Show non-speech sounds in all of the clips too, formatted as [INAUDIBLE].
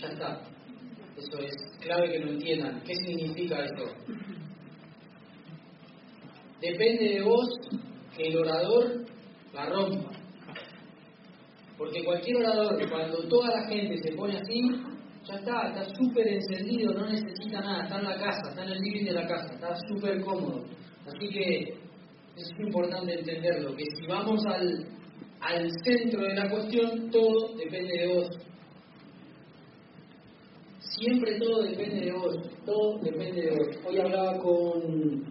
ya está. Eso es clave que lo entiendan. ¿Qué significa eso? Depende de vos que el orador la rompa. Porque cualquier orador, cuando toda la gente se pone así, ya está, está súper encendido, no necesita nada, está en la casa, está en el living de la casa, está súper cómodo. Así que es importante entenderlo, que si vamos al, al centro de la cuestión, todo depende de vos. Siempre todo depende de vos, todo depende de vos. Hoy hablaba con,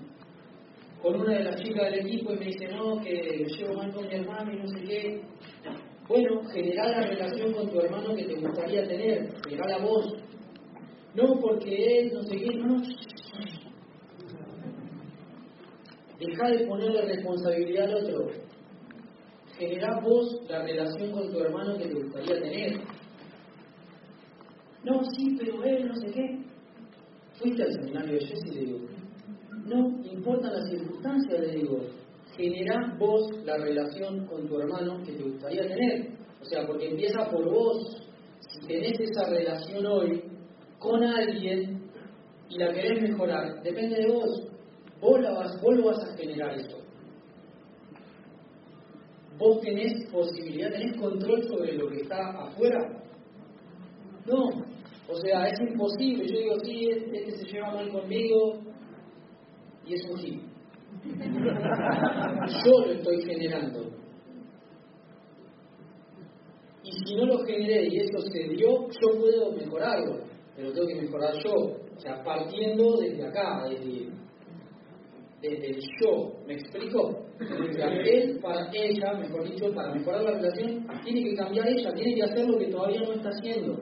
con una de las chicas del equipo y me dice, no, que llevo mal con mi hermano y no sé qué. Bueno, generar la relación con tu hermano que te gustaría tener, generar a vos. No, porque él no sé qué, no. Deja de ponerle responsabilidad al otro. Generá vos la relación con tu hermano que te gustaría tener. No, sí, pero él no sé qué. Fuiste al seminario de Jesse y le digo, no importa las circunstancias, le digo, genera vos la relación con tu hermano que te gustaría tener. O sea, porque empieza por vos. Si tenés esa relación hoy con alguien y la querés mejorar, depende de vos. Vos, la vas, vos lo vas a generar eso. Vos tenés posibilidad, tenés control sobre lo que está afuera. No, o sea, es imposible. Yo digo, sí, este se lleva mal conmigo y es un [LAUGHS] sí. Yo lo estoy generando. Y si no lo generé y eso se dio, yo puedo mejorarlo, pero tengo que mejorar yo. O sea, partiendo desde acá, desde, desde el yo. ¿Me explico? Desde [LAUGHS] él para ella, mejor dicho, para mejorar la relación, tiene que cambiar ella, tiene que hacer lo que todavía no está haciendo.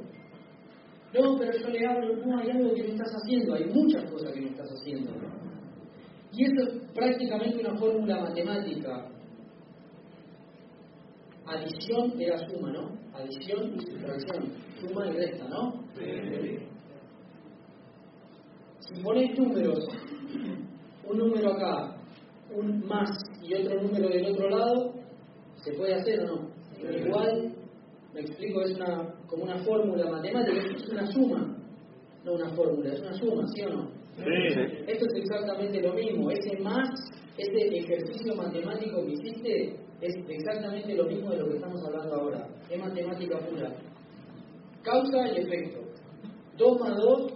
No, pero yo le hablo, no, hay algo que no estás haciendo, hay muchas cosas que no estás haciendo. Y eso es prácticamente una fórmula matemática. Adición era suma, ¿no? Adición y sustracción. Suma y resta, ¿no? Sí. Si pones números, un número acá, un más y otro número del otro lado, ¿se puede hacer o no? Igual, me explico, es una, como una fórmula matemática, es una suma, no una fórmula, es una suma, ¿sí o no? Sí. Esto es exactamente lo mismo. Ese más, ese ejercicio matemático que hiciste, es exactamente lo mismo de lo que estamos hablando ahora. Es matemática pura. Causa y efecto. 2 más 2,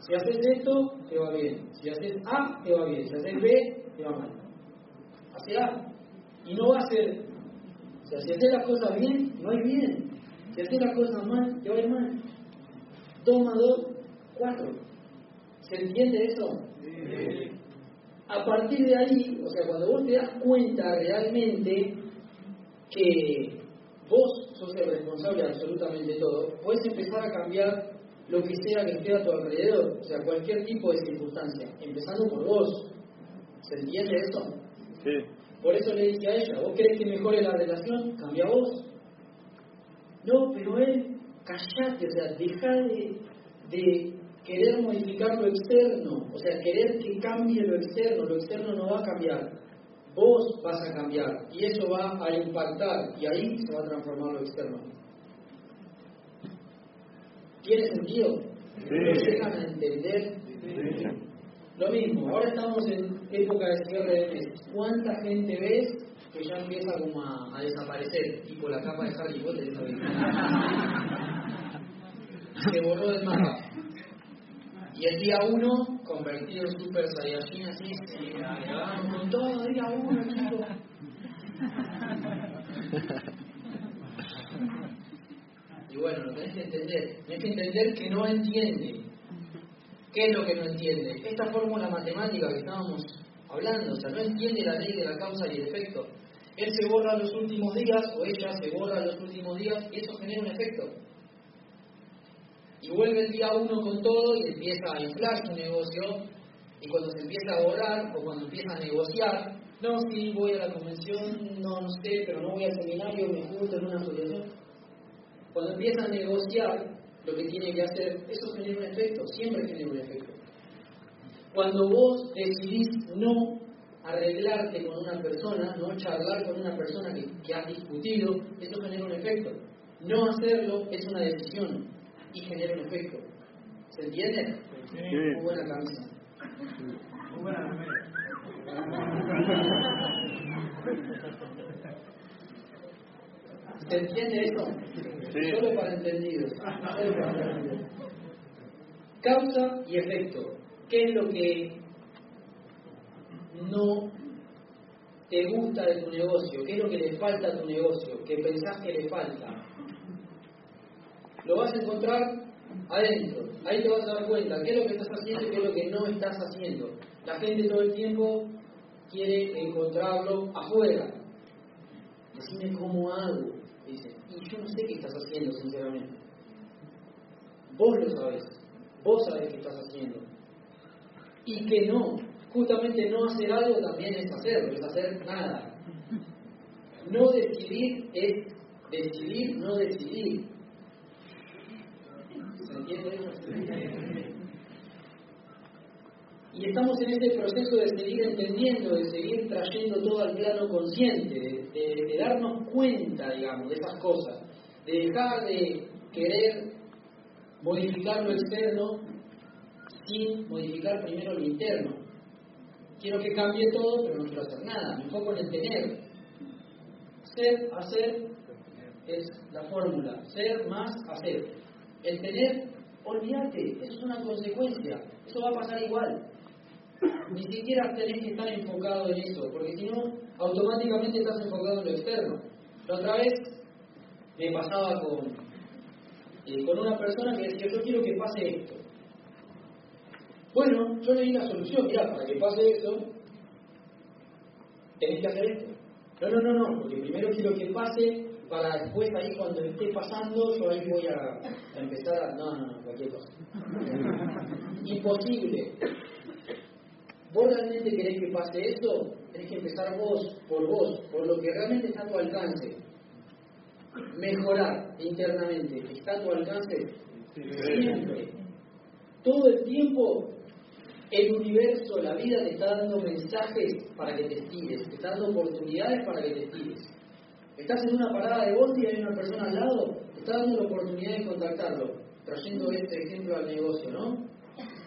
si haces esto, te va bien. Si haces A, te va bien. Si haces B, te va mal. Hace A. Y no va a ser. O sea, si haces las cosas bien, no hay bien. Si haces las cosas mal, te va a ir mal. 2 más 2, 4. ¿Se entiende eso? Sí. A partir de ahí, o sea, cuando vos te das cuenta realmente que vos sos el responsable de absolutamente todo, puedes empezar a cambiar lo que sea que esté a tu alrededor, o sea, cualquier tipo de circunstancia, empezando por vos. ¿Se entiende eso? Sí. Por eso le dije a ella, ¿vos querés que mejore la relación? Cambia vos. No, pero él, callate, o sea, deja de, de querer modificar lo externo, o sea, querer que cambie lo externo, lo externo no va a cambiar, vos vas a cambiar y eso va a impactar y ahí se va a transformar lo externo. ¿Tiene sentido? ¿Lo llegan a entender? Lo mismo, ahora estamos en época de cierre de mes. ¿Cuánta gente ves que ya empieza como a, desaparecer? Tipo la capa de Harry Potter. [LAUGHS] Se borró del mapa. Y el día uno, convertido en Super Saiyajin, así, se con todo, día uno, chicos. Y bueno, lo tenés que entender. Tenés que entender que no entiende. ¿Qué es lo que no entiende? Esta fórmula matemática que estábamos hablando, o sea, no entiende la ley de la causa y el efecto. Él se borra los últimos días, o ella se borra los últimos días, y eso genera un efecto. Y vuelve el día uno con todo y empieza a inflar su negocio, y cuando se empieza a borrar, o cuando empieza a negociar, no, sí, voy a la convención, no, no sé, pero no voy al seminario, me junto en una asociación. Cuando empieza a negociar lo que tiene que hacer, eso genera un efecto, siempre genera un efecto. Cuando vos decidís no arreglarte con una persona, no charlar con una persona que, que has discutido, eso genera un efecto. No hacerlo es una decisión y genera un efecto. ¿Se entiende? Sí. Muy buena camisa. Muy buena ¿Se entiende eso? Solo para entendidos. Causa y efecto. ¿Qué es lo que no te gusta de tu negocio? ¿Qué es lo que le falta a tu negocio? ¿Qué pensás que le falta? Lo vas a encontrar adentro. Ahí te vas a dar cuenta qué es lo que estás haciendo y qué es lo que no estás haciendo. La gente todo el tiempo quiere encontrarlo afuera. Decime cómo hago. Dice, y yo no sé qué estás haciendo, sinceramente. Vos lo sabés. Vos sabés qué estás haciendo. Y que no. Justamente no hacer algo también es hacerlo, es hacer nada. No decidir es decidir, no decidir. ¿Se entiende? Y estamos en este proceso de seguir entendiendo, de seguir trayendo todo al plano consciente, de, darnos cuenta, digamos, de esas cosas, de dejar de querer modificar lo externo sin modificar primero lo interno. Quiero que cambie todo, pero no quiero hacer nada. Me enfoco en el tener. Ser, hacer es la fórmula. Ser más hacer. El tener, olvídate, eso es una consecuencia. Eso va a pasar igual. Ni siquiera tenés que estar enfocado en eso, porque si no, automáticamente estás enfocado en lo externo. La otra vez me pasaba con, eh, con una persona que decía, yo quiero que pase esto. Bueno, yo le di la solución, mira, para que pase esto, tenés que hacer esto. No, no, no, no, porque primero quiero que pase para después ahí cuando esté pasando, yo ahí voy a, a empezar a... No, no, no, cualquier cosa. [LAUGHS] Imposible. ¿Vos realmente querés que pase eso? Tenés que empezar vos, por vos, por lo que realmente está a tu alcance. Mejorar internamente, ¿está a tu alcance? Siempre. Todo el tiempo el universo, la vida te está dando mensajes para que te estires, te está dando oportunidades para que te estires. Estás en una parada de voz y hay una persona al lado, te está dando la oportunidad de contactarlo, trayendo este ejemplo al negocio, ¿no?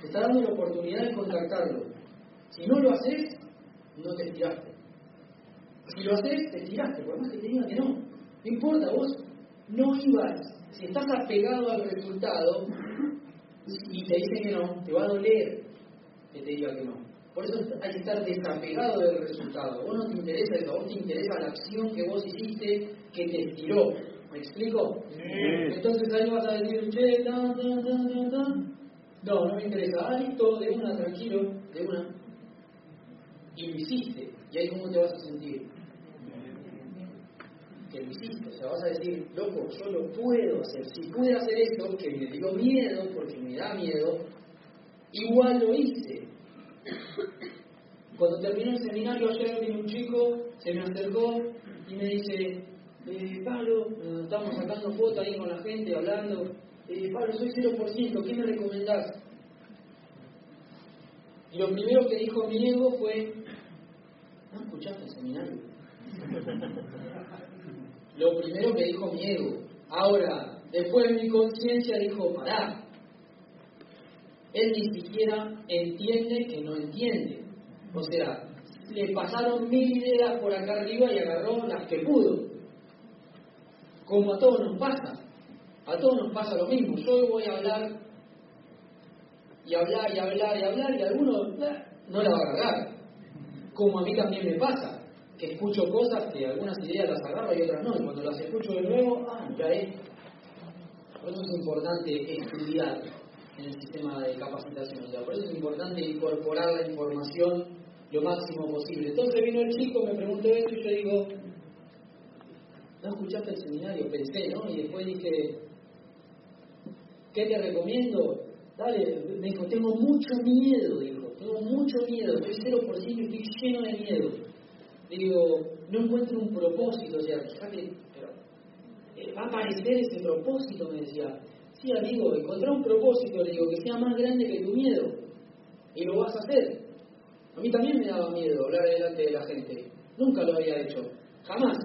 Te está dando la oportunidad de contactarlo. Si no lo haces, no te estiraste. Si lo haces, te estiraste, por más que te digan que no. No importa, vos no ibas. Si estás apegado al resultado y te dicen que no, te va a doler que te diga que no. Por eso hay que estar desapegado del resultado. Vos no te interesa eso, a vos te interesa la acción que vos hiciste que te estiró. ¿Me explico? Entonces ahí vas a decir, che, tan, tan, tan, tan, No, no me interesa. Ah, listo, de una, tranquilo, de una y lo hiciste. ¿Y ahí cómo te vas a sentir? Que lo hiciste. O sea, vas a decir, loco, yo lo puedo hacer. Si pude hacer esto, que me dio miedo, porque me da miedo, igual lo hice. Cuando terminé el seminario ayer vino un chico, se me acercó y me dice, eh, Pablo, estamos sacando fotos ahí con la gente, hablando, Pablo, soy 0%, ¿qué me recomendás? Y lo primero que dijo mi ego fue, ¿no escuchaste el seminario? lo primero que dijo mi ego. Ahora, después mi conciencia dijo, pará. Él ni siquiera entiende que no entiende. O sea, le pasaron mil ideas por acá arriba y agarró las que pudo. Como a todos nos pasa. A todos nos pasa lo mismo. Yo voy a hablar y hablar y hablar y hablar y alguno eh, no la va a agarrar. Como a mí también me pasa, que escucho cosas que algunas ideas las agarro y otras no. Y cuando las escucho de nuevo, ah, ya es. Por eso es importante estudiar en el sistema de capacitación. O sea, por eso es importante incorporar la información lo máximo posible. Entonces vino el chico, me preguntó esto y yo digo, ¿no escuchaste el seminario? Pensé, ¿no? Y después dije, ¿qué te recomiendo? Dale, me dijo, tengo mucho miedo, dijo, tengo mucho miedo, estoy cero por ciento y estoy lleno de miedo. Digo, no encuentro un propósito, o sea, fíjate, pero eh, va a aparecer ese propósito, me decía. Sí, amigo, encontrar un propósito, le digo, que sea más grande que tu miedo. Y lo vas a hacer. A mí también me daba miedo hablar delante de la gente. Nunca lo había hecho. Jamás.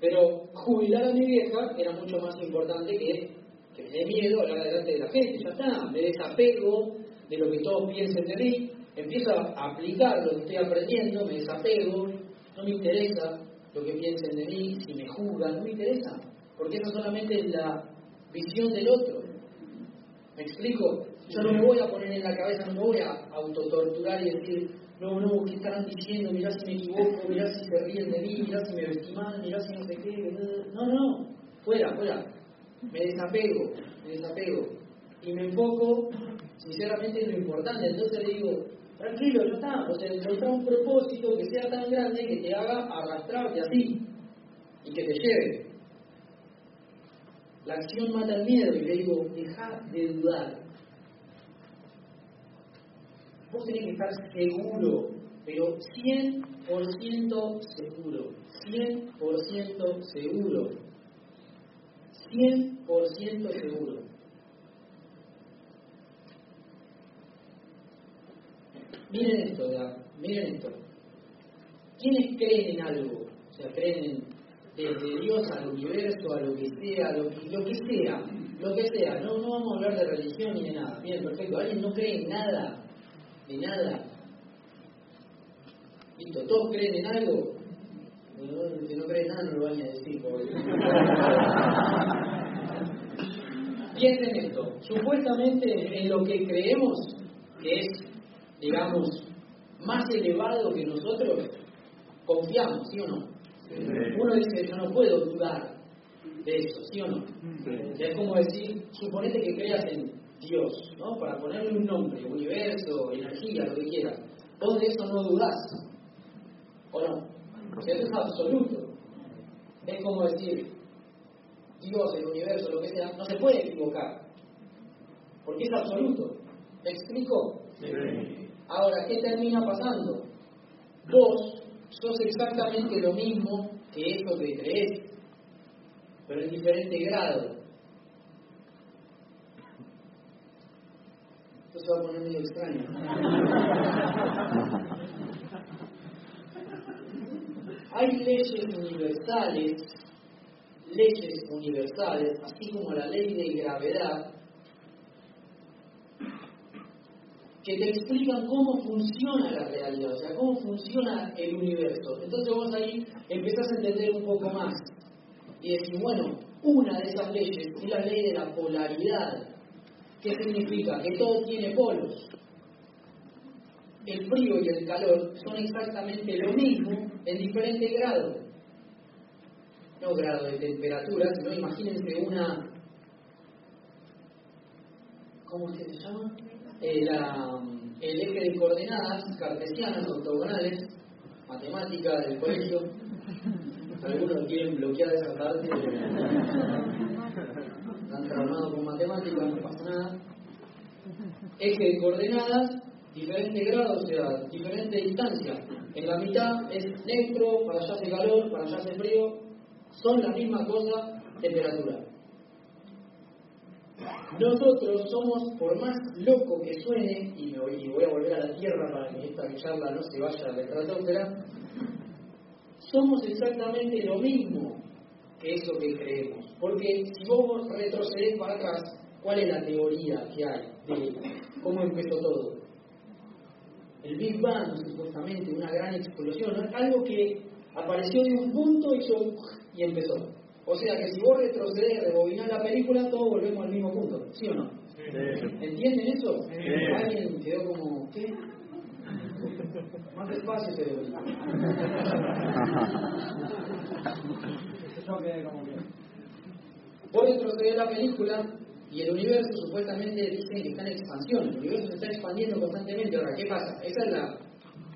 Pero jubilar a mi vieja era mucho más importante que que me dé miedo hablar delante de la gente. Ya está, me desapego de lo que todos piensen de mí, empiezo a aplicar lo que estoy aprendiendo, me desapego, no me interesa lo que piensen de mí, si me juzgan, no me interesa, porque eso solamente es la visión del otro. ¿Me explico? Yo no me voy a poner en la cabeza, no me voy a autotorturar y decir, no, no, ¿qué estarán diciendo? Mirá si me equivoco, mirá si se ríen de mí, mirá si me vestí mal, mirá si no sé qué. No, no, fuera, fuera. Me desapego, me desapego. Y me enfoco, sinceramente, en lo importante. Entonces le digo, tranquilo, ya está. O sea, encontrar un propósito que sea tan grande que te haga arrastrarte así y que te lleve. La acción mata el miedo y le digo, deja de dudar. Vos tenés que estar seguro, pero 100% seguro, 100% seguro, 100% seguro. Miren esto, miren esto. ¿Quiénes creen en algo? O sea, creen en, desde Dios al universo, a lo que sea, lo que, sea, lo que sea. No, no vamos a hablar de religión ni de nada. Bien, perfecto. ¿Alguien no cree en nada? De nada. Listo, ¿todos creen en algo? El que no cree en nada no lo van a decir. [LAUGHS] Piensen esto. Supuestamente en lo que creemos que es, digamos, más elevado que nosotros, confiamos, ¿sí o no? Uno dice, yo no puedo dudar de eso, ¿sí o no? Es como decir, suponete que creas en Dios, ¿no? Para ponerle un nombre, universo, energía, lo que quieras. Vos de eso no dudás, ¿o no? O sea, eso es absoluto. Es como decir, Dios, el universo, lo que sea, no se puede equivocar. Porque es absoluto. ¿Me explico? Ahora, ¿qué termina pasando? Vos sos exactamente lo mismo que eso que crees, pero en diferente grado. Esto se va a poner medio extraño. [LAUGHS] Hay leyes universales, leyes universales, así como la ley de gravedad, que te explican cómo funciona la realidad, o sea, cómo funciona el universo. Entonces vos ahí empezás a entender un poco más y decís, bueno, una de esas leyes es la ley de la polaridad. ¿Qué significa? Que todo tiene polos. El frío y el calor son exactamente lo mismo en diferente grado. No grado de temperatura, sino imagínense una... ¿Cómo se llama? Eh, el eje de coordenadas cartesianas, ortogonales, matemática del colegio. Algunos quieren bloquear esa parte. Están traumados con matemáticas, no pasa nada. Eje de coordenadas, diferente grado, o sea, diferente distancia. En la mitad es neutro, para allá hace calor, para allá hace frío. Son la misma cosa, temperatura. Nosotros somos, por más loco que suene, y, voy, a volver a la tierra para que esta charla no se vaya a la estratosfera, somos exactamente lo mismo que eso que creemos. Porque si vos retrocedés para atrás, ¿cuál es la teoría que hay de cómo empezó todo? El Big Bang, supuestamente, una gran explosión, algo que apareció de un punto y, y empezó. O sea que si vos retrocedés, rebobinás la película, todos volvemos al mismo punto, ¿sí o no? ¿Entienden eso? Alguien quedó como, ¿qué? Más despacio se [LAUGHS] debe. Vos retrocedés la película y el universo supuestamente dicen que está en expansión. El universo se está expandiendo constantemente. Ahora, ¿qué pasa? Esa es la...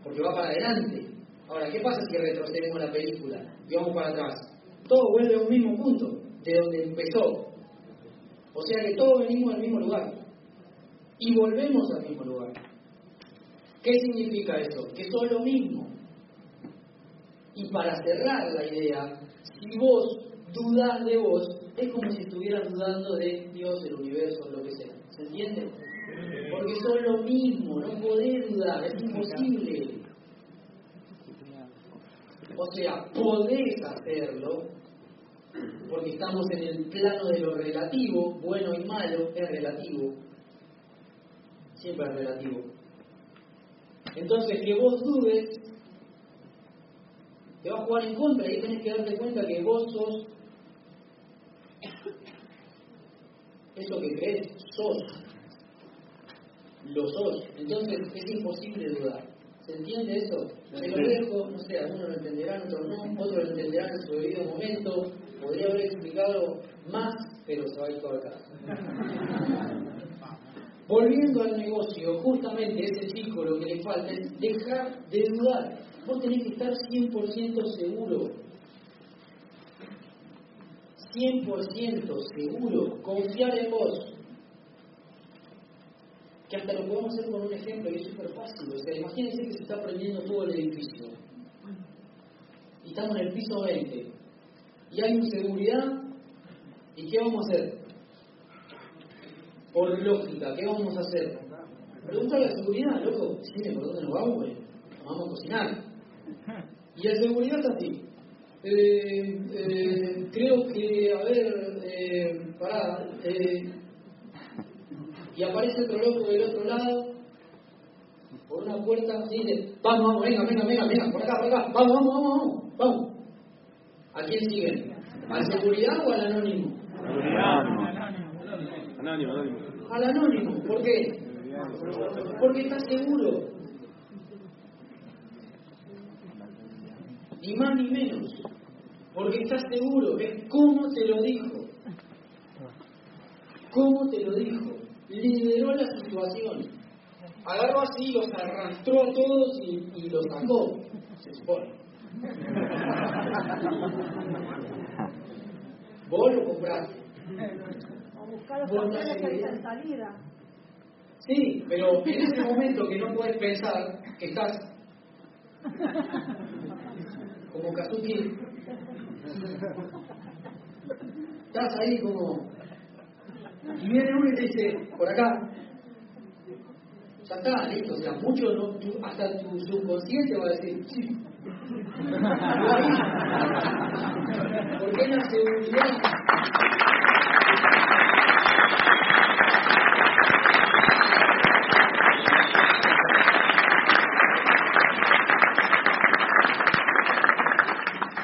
porque va para adelante. Ahora, ¿qué pasa si retrocedemos la película y vamos para atrás? Todo vuelve a un mismo punto, de donde empezó. O sea que todos venimos al mismo lugar. Y volvemos al mismo lugar. ¿Qué significa eso? Que son lo mismo. Y para cerrar la idea, si vos dudás de vos, es como si estuvieras dudando de Dios, el universo, lo que sea. ¿Se entiende? Porque son lo mismo, no podés dudar, es imposible. O sea, podés hacerlo, porque estamos en el plano de lo relativo, bueno y malo es relativo, siempre es relativo. Entonces, que vos dudes, te va a jugar en contra y tenés que darte cuenta que vos sos eso que crees, sos, lo sos. Entonces, es imposible dudar. ¿Se entiende eso? Se lo dejo, no sé, algunos lo entenderán, otros no, otros lo entenderán en su debido momento. Podría haber explicado más, pero se va a ir todo acá. [LAUGHS] Volviendo al negocio, justamente ese chico lo que le falta es dejar de dudar. Vos tenés que estar 100% seguro. 100% seguro. Confiar en vos que hasta lo podemos hacer con un ejemplo y es súper fácil. O sea, imagínense que se está prendiendo todo el edificio y estamos en el piso 20 y hay inseguridad y ¿qué vamos a hacer? Por lógica, ¿qué vamos a hacer? Preguntar a la seguridad, loco, decime por dónde nos vamos, vamos a cocinar. Y la seguridad está así. Eh, eh, creo que, a ver, eh, pará, y aparece otro loco del otro lado, por una puerta, y dice, vamos, vamos, venga, venga, venga, venga, por acá, por acá, vamos, vamos, vamos, vamos, vamos. ¿A quién siguen? ¿Al seguridad o al anónimo? Anónimo, anónimo. Al anónimo, ¿por qué? Porque está seguro. Ni más ni menos. Porque está seguro. Es cómo te lo dijo. ¿Cómo te lo dijo? Lideró la situación. Agarró así, los arrastró a todos y, y los sacó, se supone. [LAUGHS] Vos lo compraste. O buscar los en salida. Sí, pero en ese momento que no puedes pensar que estás como Kazuki, [LAUGHS] estás ahí como y viene uno y te dice, por acá, ya está, listo, o sea, mucho no, hasta tu subconsciente va a decir, sí. [LAUGHS] Porque es la seguridad.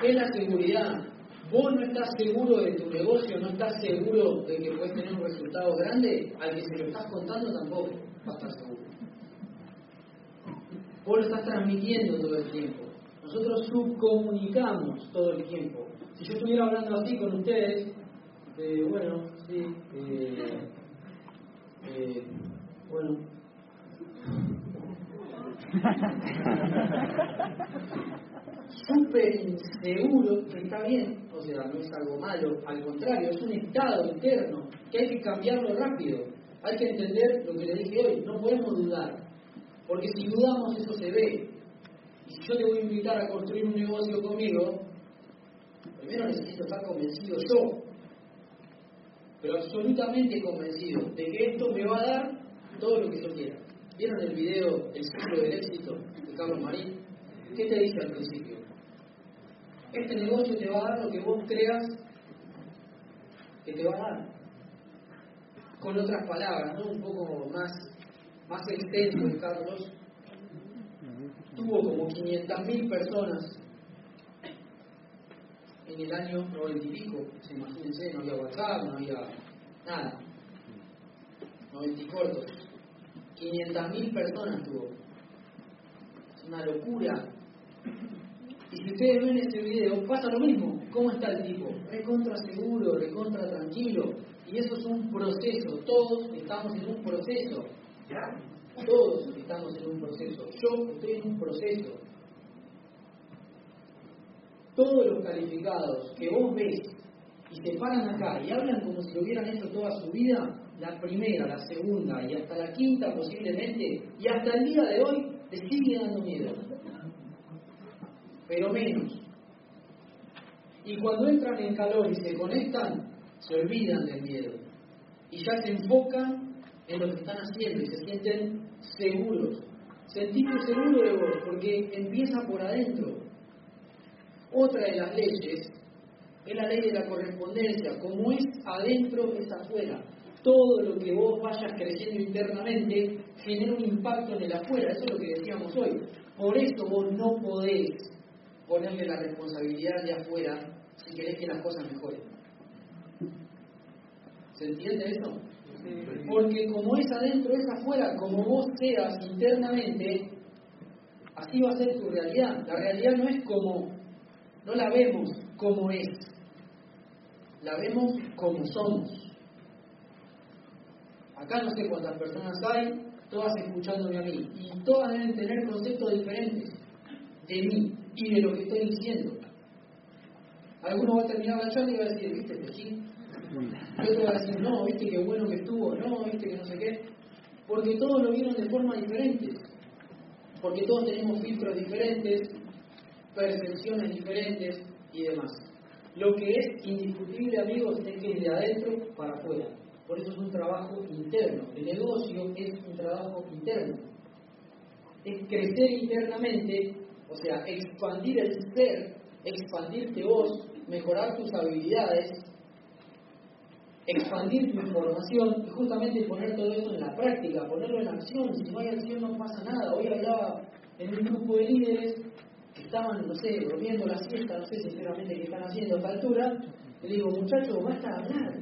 Es la seguridad. Vos no estás seguro de tu negocio, no estás seguro de que puedes tener un resultado grande, al que se lo estás contando tampoco va a estar seguro. Vos lo estás transmitiendo todo el tiempo. Nosotros subcomunicamos todo el tiempo. Si yo estuviera hablando así con ustedes, eh, bueno, sí, eh, eh, bueno, [LAUGHS] súper inseguro, que está bien, o sea, no es algo malo, al contrario, es un estado interno que hay que cambiarlo rápido. Hay que entender lo que le dije hoy, no podemos dudar, porque si dudamos eso se ve. Y si yo te voy a invitar a construir un negocio conmigo, primero necesito estar convencido yo. pero absolutamente convencido de que esto me va a dar todo lo que yo quiera. ¿Vieron el video El ciclo del éxito de Carlos Marín? ¿Qué te dice al principio? Este negocio te va a dar lo que vos creas que te va a dar. Con otras palabras, ¿no? Un poco más, más extenso de Carlos. Tuvo como 500.000 personas en el año 90 y pico, se imagínense, no había WhatsApp, no había nada. 90 y cortos. 500.000 personas tuvo. Es una locura. Y si ustedes ven este video, pasa lo mismo. ¿Cómo está el tipo? Recontra seguro, recontra tranquilo. Y eso es un proceso. Todos estamos en un proceso. Todos estamos en un proceso. Yo estoy en un proceso. Todos los calificados que vos ves y se paran acá y hablan como si lo hubieran hecho toda su vida, la primera, la segunda y hasta la quinta posiblemente, y hasta el día de hoy, te sigue dando miedo. Pero menos. Y cuando entran en calor y se conectan, se olvidan del miedo. Y ya se enfocan en lo que están haciendo y se sienten seguros. Sentirte seguro de vos, porque empieza por adentro. Otra de las leyes es la ley de la correspondencia. Como es adentro, es afuera. Todo lo que vos vayas creciendo internamente genera un impacto en el afuera. Eso es lo que decíamos hoy. Por eso vos no podés ponerle la responsabilidad de afuera si querés que las cosas mejoren. ¿Se entiende eso? Porque como es adentro, es afuera, como vos seas internamente, así va a ser tu realidad. La realidad no es como, no la vemos como es, la vemos como somos. Acá no sé cuántas personas hay, todas escuchándome a mí, y todas deben tener conceptos diferentes de mí y de lo que estoy diciendo. Algunos va a terminar la charla y va a decir, ¿viste, Pechín? Y otro va a decir, no, ¿viste qué bueno que estuvo? No, ¿viste que no sé qué? Porque todos lo vieron de forma diferente. Porque todos tenemos filtros diferentes, percepciones diferentes y demás. Lo que es indiscutible, amigos, es que de adentro para afuera. Por eso es un trabajo interno. El negocio es un trabajo interno. Es crecer internamente, o sea, expandir el ser, expandirte vos, mejorar tus habilidades, expandir tu información y justamente poner todo esto en la práctica, ponerlo en acción. Si no hay acción no pasa nada. Hoy hablaba en un grupo de líderes que estaban, no sé, durmiendo la siesta, no sé sinceramente qué están haciendo a esta altura. Le digo, muchachos, basta de hablar.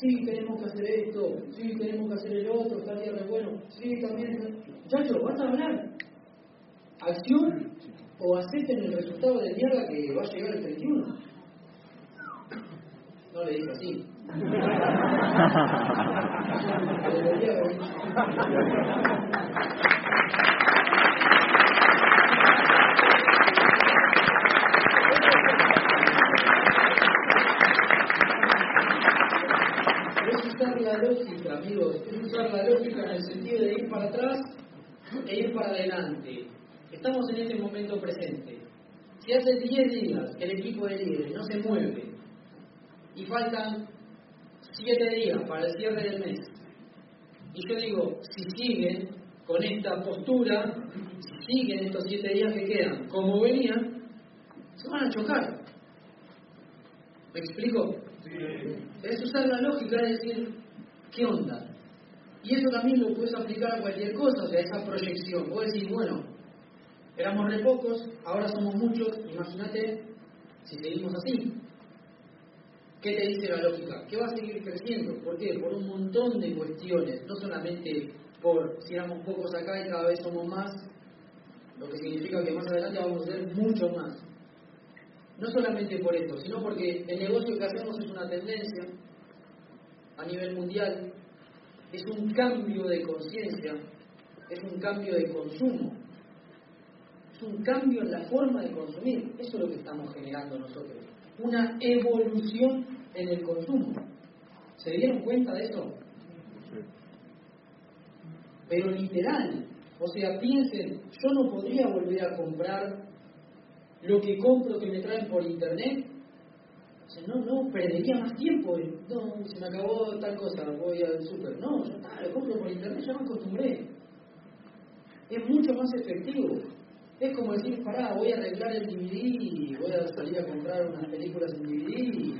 Sí, tenemos que hacer esto, sí, tenemos que hacer el otro, está bien, bueno, sí, también. Muchachos, basta de hablar. O acepten el resultado de mierda que va a llegar el 31. No le dije así. Es usar la lógica, amigos, es usar la lógica en el sentido de ir para atrás e ir para adelante. Estamos en este momento presente. Si hace 10 días el equipo de líderes no se mueve y faltan 7 días para el cierre del mes, y yo digo, si siguen con esta postura, si siguen estos 7 días que quedan como venían, se van a chocar. ¿Me explico? Es usar la lógica de decir, ¿qué onda? Y eso también lo puedes aplicar a cualquier cosa, o sea, esa proyección. Puedes decir, bueno, éramos re pocos, ahora somos muchos, imagínate si seguimos así. ¿Qué te dice la lógica? Que va a seguir creciendo. ¿Por qué? Por un montón de cuestiones, no solamente por si éramos pocos acá y cada vez somos más, lo que significa que más adelante vamos a ser mucho más. No solamente por esto, sino porque el negocio que hacemos es una tendencia a nivel mundial, es un cambio de conciencia, es un cambio de consumo, es un cambio en la forma de consumir. Eso es lo que estamos generando nosotros, una evolución en el consumo. ¿Se dieron cuenta de eso? Pero literal, o sea, piensen, yo no podría volver a comprar lo que compro que me traen por internet Dice, no, no, perdería más tiempo. No, se me acabó tal cosa, voy al súper. No, ya está, lo compro por internet, ya me acostumbré. Es mucho más efectivo. Es como decir, pará, voy a arreglar el DVD voy a salir a comprar unas películas en DVD.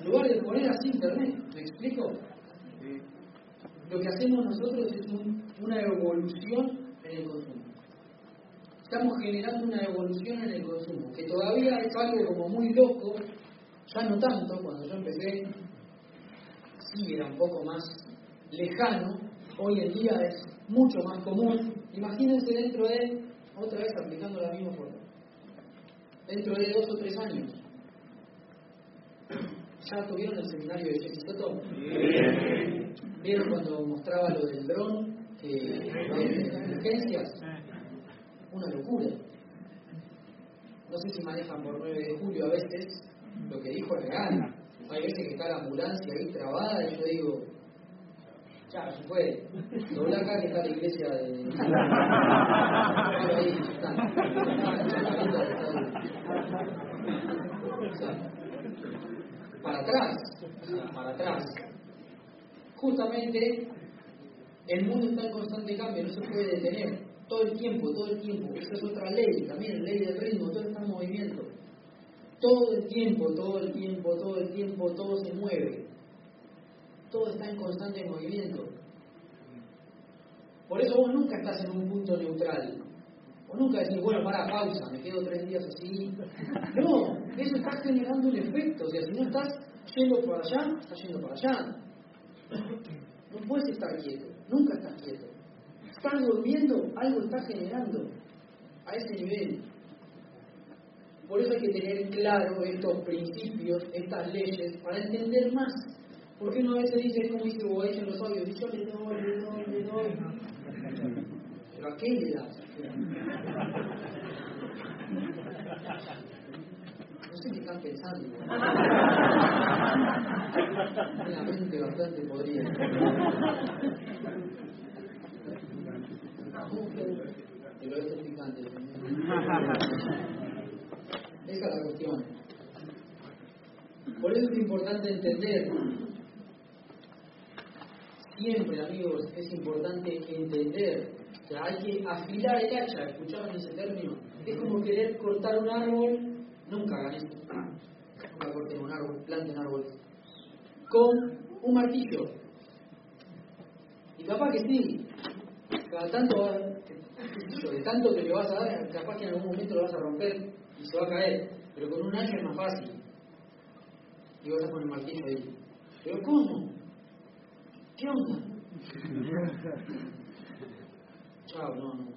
En lugar de poner así internet, ¿me explico? Lo que hacemos nosotros es un- una evolución en el consumo. Estamos generando una evolución en el consumo, que todavía es algo como muy loco, ya no tanto, cuando yo empecé, sí era un poco más lejano, hoy en día es mucho más común. Imagínense dentro de, otra vez aplicando la misma forma, dentro de dos o tres años. ¿Ya tuvieron el seminario de Jesse Soto? ¿Vieron cuando mostraba lo del dron? Que de emergencias. Una locura. No sé si manejan por 9 de julio a veces. Lo que dijo es real. Hay veces que está la ambulancia ahí trabada y yo digo, ya, se fue. Dobla acá que está la iglesia de. [LAUGHS] Para atrás, para atrás. Justamente el mundo está en constante cambio, no se puede detener. Todo el tiempo, todo el tiempo. Esa es otra ley, también ley del ritmo, todo está en movimiento. Todo el tiempo, todo el tiempo, todo el tiempo, todo se mueve. Todo está en constante movimiento. Por eso vos nunca estás en un punto neutral. Vos nunca decís, bueno, para, pausa, me quedo tres días así. No, eso está generando un efecto. O sea, si no estás yendo para allá, estás yendo para allá. No puedes estar quieto, nunca estás quieto. Estás durmiendo, algo está generando a ese nivel. Por eso hay que tener claro estos principios, estas leyes, para entender más. Porque uno a veces dice, como dice Boecha en los audios, yo le doy, le doy, le doy. Pero ¿a qué le das? No sé qué están pensando. Una mente bastante podrida. El oeste es picante. Esa es la cuestión. Por eso es importante entender, siempre amigos, es importante entender, o sea, hay que afilar el hacha, ¿escucharon ese término? Es como querer cortar un árbol, nunca hagan esto, nunca corten un árbol, planten árboles, con un martillo. Y capaz que sí, cada tanto, va- de tanto que le vas a dar, capaz que en algún momento lo vas a romper y se va a caer, pero con un hacha es más fácil. Y vas a poner martillo ahí. ¿Pero cómo? ¿Qué onda? Chao, no, no.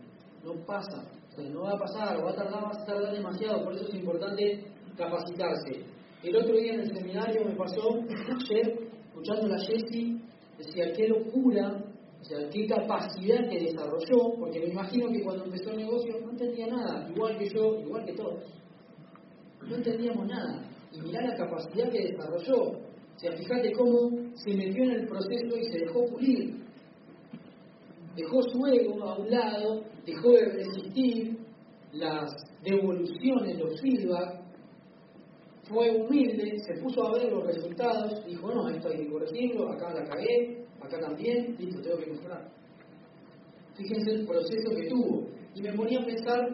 No pasa. O sea, no va a pasar, va a tardar, va a tardar demasiado. Por eso es importante capacitarse. El otro día en el seminario me pasó, ayer, escuchando a la Jessie, decía, qué locura, o sea, qué capacidad que desarrolló, porque me imagino que cuando empezó el negocio no entendía nada, igual que yo, igual que todos. No entendíamos nada. Y mirá la capacidad que desarrolló. Sea, fíjate cómo se metió en el proceso y se dejó pulir. Dejó su ego a un lado, dejó de resistir las devoluciones, los feedback, fue humilde, se puso a ver los resultados, dijo, no, esto hay que corregirlo, acá la cagué, acá también, listo, tengo que mejorar. Fíjense el proceso que tuvo. Y me ponía a pensar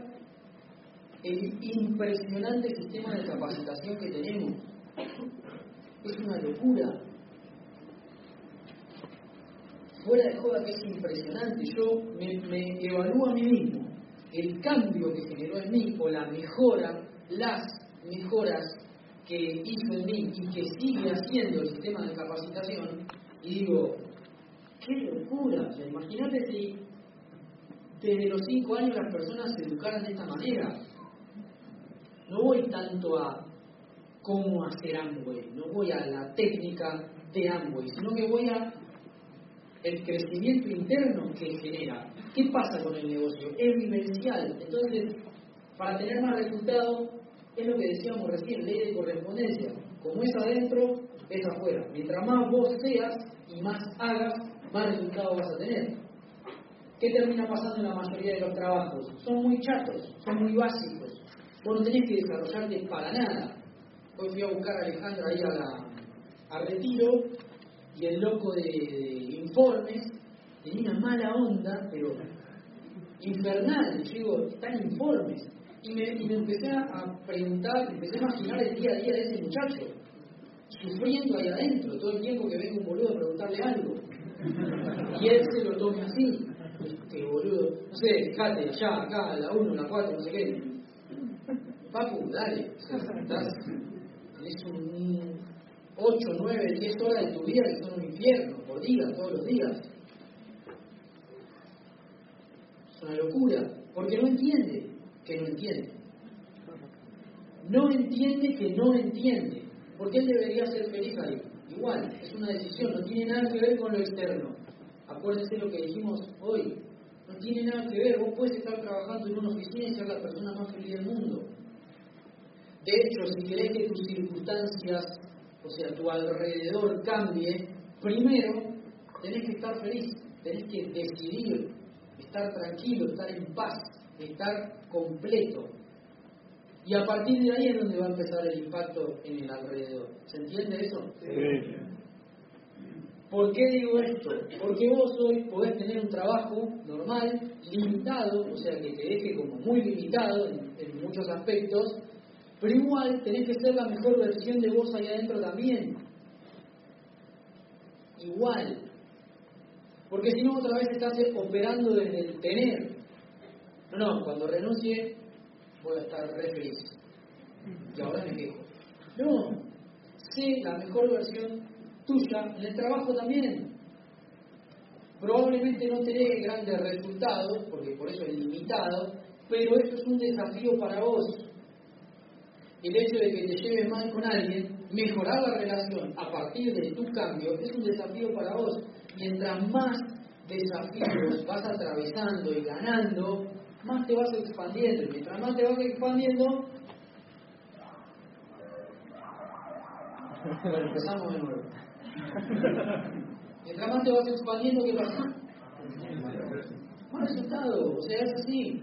el impresionante sistema de capacitación que tenemos. Es una locura. Fuera de joda que es impresionante. Yo me, evalúo a mí mismo. El cambio que generó en mí, o la mejora, las mejoras que hizo en mí y que sigue haciendo el sistema de capacitación, y digo, qué locura. O sea, imagínate si desde los cinco años las personas se educaran de esta manera. No voy tanto a cómo hacer Amway, no voy a la técnica de Amway, sino que voy a el crecimiento interno que genera. ¿Qué pasa con el negocio? Es vivencial. Entonces, para tener más resultados, es lo que decíamos recién, ley de correspondencia. Como es adentro, es afuera. Mientras más vos seas y más hagas, más resultados vas a tener. ¿Qué termina pasando en la mayoría de los trabajos? Son muy chatos, son muy básicos. Vos no tenés que desarrollarte para nada. Hoy fui a buscar a Alejandra ahí a, la, Retiro y el loco de, informes tenía una mala onda, pero infernal. Yo digo, están informes. Y me, empecé a preguntar, me empecé a imaginar el día a día de ese muchacho, sufriendo ahí adentro, todo el tiempo que venga un boludo a preguntarle algo. Y él se lo tome así. Este boludo, no sé, fíjate, allá, acá, la 1, la 4, no sé qué. Papu, dale. Estás, tenés un 8, 9, 10 horas de tu vida que son un infierno, por día, todos los días. Es una locura, porque no entiende que no entiende. No entiende que no entiende, porque él debería ser feliz ahí. Igual, es una decisión, no tiene nada que ver con lo externo. Acuérdense lo que dijimos hoy, no tiene nada que ver, vos puedes estar trabajando en una oficina y ser la persona más feliz del mundo. De hecho, si querés que tus circunstancias, o sea, tu alrededor cambie, primero tenés que estar feliz, tenés que decidir estar tranquilo, estar en paz, estar completo. Y a partir de ahí es donde va a empezar el impacto en el alrededor. ¿Se entiende eso? Sí. ¿Por qué digo esto? Porque vos hoy podés tener un trabajo normal, limitado, o sea, que te deje como muy limitado en, en muchos aspectos, pero igual tenés que ser la mejor versión de vos ahí adentro también. Igual. Porque si no, otra vez estás operando desde el tener. No, no, cuando renuncie voy a estar re feliz. Y ahora me quejo. No, sé la mejor versión tuya en el trabajo también. Probablemente no tenés grandes resultados, porque por eso es limitado, pero esto es un desafío para vos. El hecho de que te lleves mal con alguien, mejorar la relación a partir de tu cambio, es un desafío para vos. Mientras más desafíos vas atravesando y ganando, más te vas expandiendo. Y mientras más te vas expandiendo, bueno, [LAUGHS] empezamos de nuevo. Mientras más te vas expandiendo, ¿qué pasa? Más resultado, o sea, es así.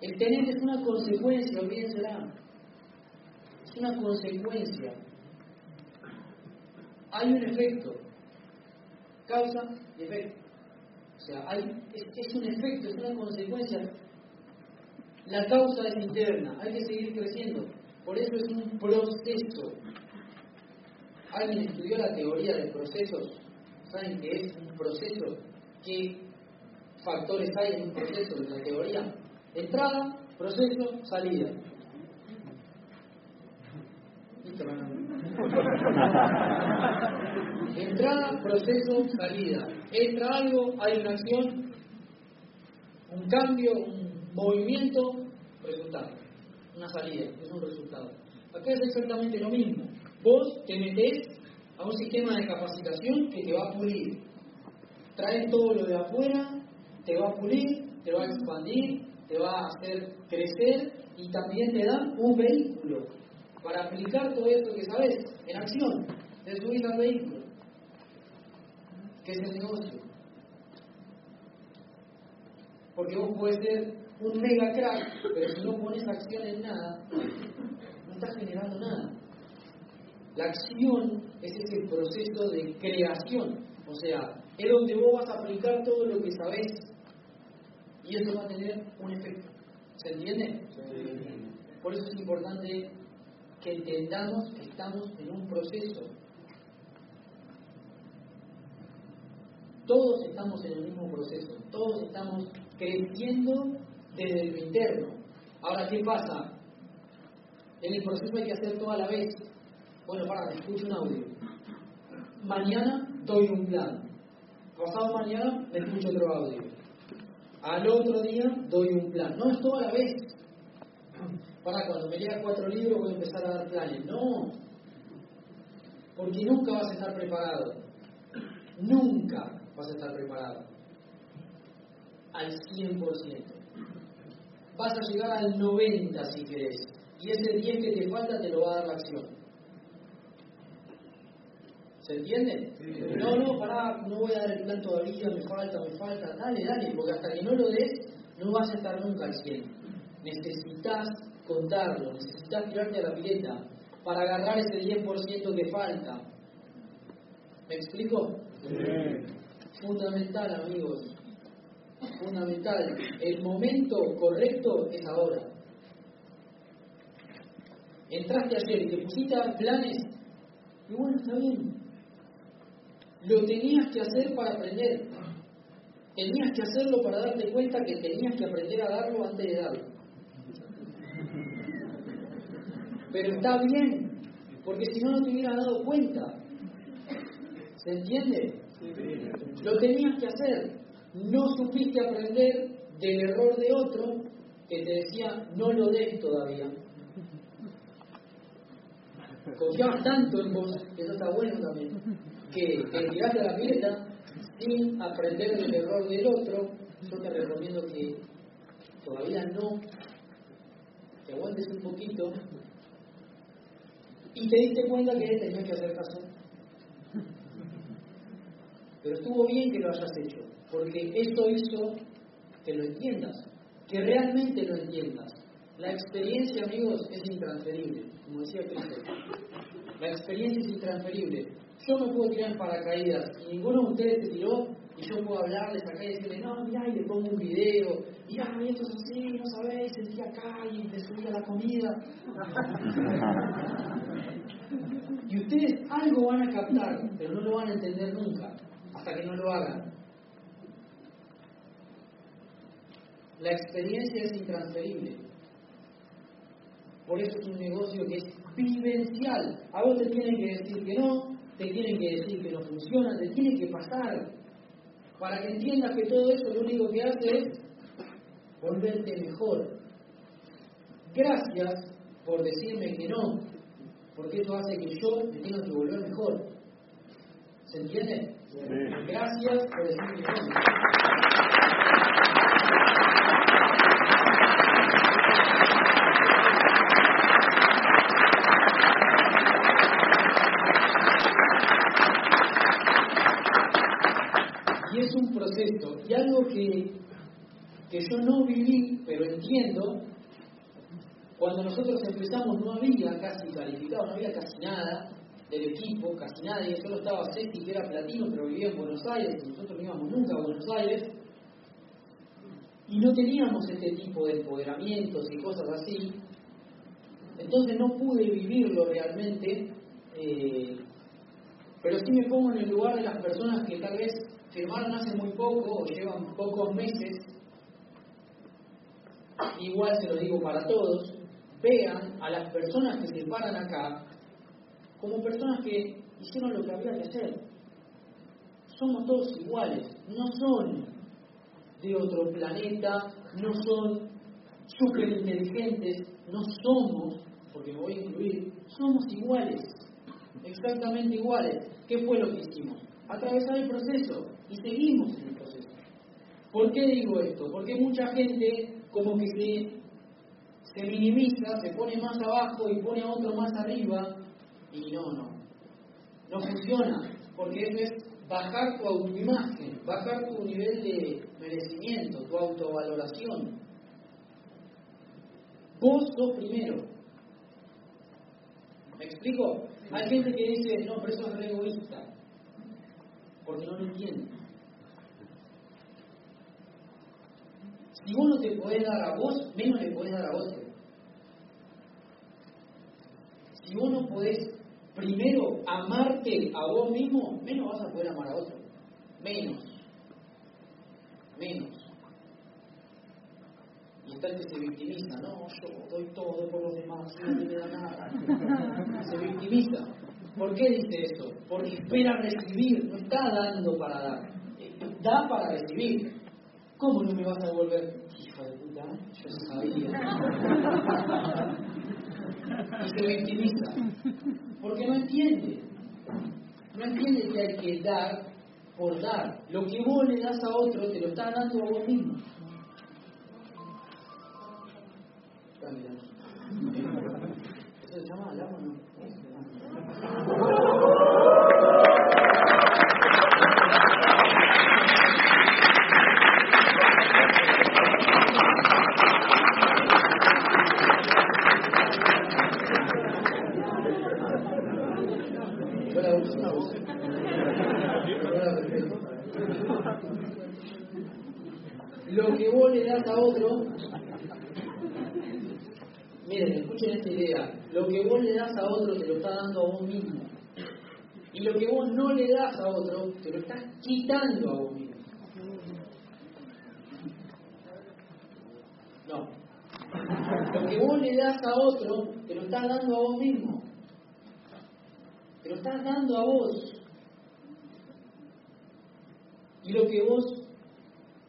El tener es una consecuencia, olvídensela. Es una consecuencia. Hay un efecto. Causa y efecto. O sea, hay, es, es un efecto, es una consecuencia. La causa es interna, hay que seguir creciendo. Por eso es un proceso. ¿Alguien estudió la teoría de procesos? ¿Saben qué es un proceso? ¿Qué factores hay en un proceso de la teoría? Entrada, proceso, salida. Entrada, proceso, salida. Entra algo, hay una acción, un cambio, un movimiento, resultado. Una salida, es un resultado. Acá es exactamente lo mismo. Vos te metés a un sistema de capacitación que te va a pulir. Traes todo lo de afuera, te va a pulir, te va a expandir, te va a hacer crecer y también te dan un vehículo para aplicar todo esto que sabes en acción, de subir al vehículo, que es el negocio. Porque vos puedes ser un mega crack, pero si no pones acción en nada, no estás generando nada. La acción es ese proceso de creación, o sea, es donde vos vas a aplicar todo lo que sabés y eso va a tener un efecto. ¿Se entiende? Por eso es importante que entendamos que estamos en un proceso. Todos estamos en el mismo proceso, todos estamos creciendo desde lo interno. Ahora, ¿qué pasa? En el proceso hay que hacer todo a la vez. Bueno, para, escucho un audio. Mañana doy un plan. Pasado mañana me escucho otro audio. Al otro día doy un plan. No es todo a la vez. Para cuando me lea cuatro libros voy a empezar a dar planes. No. Porque nunca vas a estar preparado. Nunca vas a estar preparado. Al 100%. Vas a llegar al 90% si querés. Y ese 10 que te falta te lo va a dar la acción. ¿Se entiende? No, no, pará, no voy a dar el plan todavía, me falta, me falta. Dale, dale, porque hasta que no lo des, no vas a estar nunca al 100. Necesitas contarlo, necesitas tirarte a la pileta. para agarrar ese 10% que falta. ¿Me explico? Fundamental, amigos. Fundamental. El momento correcto es ahora. Entraste ayer y te pusiste a planes. Y bueno, está bien. Lo tenías que hacer para aprender. Tenías que hacerlo para darte cuenta que tenías que aprender a darlo antes de darlo. Pero está bien, porque si no, no te hubieras dado cuenta. ¿Se entiende? Lo tenías que hacer. No supiste aprender del error de otro que te decía, no lo des todavía. Confiabas tanto en vos, que eso está bueno también, que te tiraste la pileta sin aprender del error del otro. Yo te recomiendo que todavía no, que aguantes un poquito y te diste cuenta que tenías que hacer caso. Pero estuvo bien que lo hayas hecho, porque eso hizo que lo entiendas, que realmente lo entiendas. La experiencia, amigos, es intransferible, como decía Cristo. La experiencia es intransferible. Yo me puedo tirar en paracaídas ninguno de ustedes se tiró y yo puedo hablarles acá y decirle, no, mira, y le pongo un video, mira, esto es así, no sabéis, sentí acá y me subía la comida. [LAUGHS] y ustedes algo van a captar, pero no lo van a entender nunca, hasta que no lo hagan. La experiencia es intransferible. Por eso es un negocio que es vivencial. A vos te tienen que decir que no, te tienen que decir que no funciona, te tiene que pasar. Para que entiendas que todo eso lo único que hace es volverte mejor. Gracias por decirme que no, porque eso hace que yo me tenga que volver mejor. ¿Se entiende? Gracias por decirme que no. Y es un proceso. Y algo que, que yo no viví, pero entiendo, cuando nosotros empezamos no había casi calificado, no había casi nada del equipo, casi nadie, solo estaba Ceci que era platino, pero vivía en Buenos Aires, y nosotros no íbamos nunca a Buenos Aires, y no teníamos este tipo de empoderamientos y cosas así, entonces no pude vivirlo realmente, eh, pero sí me pongo en el lugar de las personas que tal vez firmaron hace muy poco o llevan pocos meses, igual se lo digo para todos, vean a las personas que se paran acá como personas que hicieron lo que había que hacer. Somos todos iguales, no son de otro planeta, no son súper inteligentes, no somos, porque me voy a incluir, somos iguales, exactamente iguales. ¿Qué fue lo que hicimos? Atravesar el proceso y seguimos en el proceso. ¿Por qué digo esto? Porque mucha gente como que se, se minimiza, se pone más abajo y pone a otro más arriba y no, no. No funciona, porque eso es bajar tu autoimagen, bajar tu nivel de merecimiento, tu autovaloración. Vos sos primero. ¿Me explico? Hay gente que dice, no, pero eso es re egoísta, porque no lo entiende. Si vos no te podés dar a vos, menos le podés dar a otro. Si vos no podés primero amarte a vos mismo, menos vas a poder amar a otro. Menos. Menos. Y está el que se victimiza, no, yo doy todo por los demás, no me da nada. [LAUGHS] Se victimiza. ¿Por qué dice eso? Porque espera recibir, no está dando para dar. Da para recibir. ¿Cómo no me vas a devolver? Hijo de puta, yo sabía. [LAUGHS] y se victimiza. Porque no entiende. No entiende que hay que dar por dar. Lo que vos le das a otro, te lo estás dando a vos mismo. ¿Eso se llama alarma o no? lo que vos le das a otro, miren, escuchen esta idea, lo que vos le das a otro te lo está dando a vos mismo. Y lo que vos no le das a otro, te lo estás quitando a vos mismo. No. Lo que vos le das a otro, te lo estás dando a vos mismo. Te lo estás dando a vos. Y lo que vos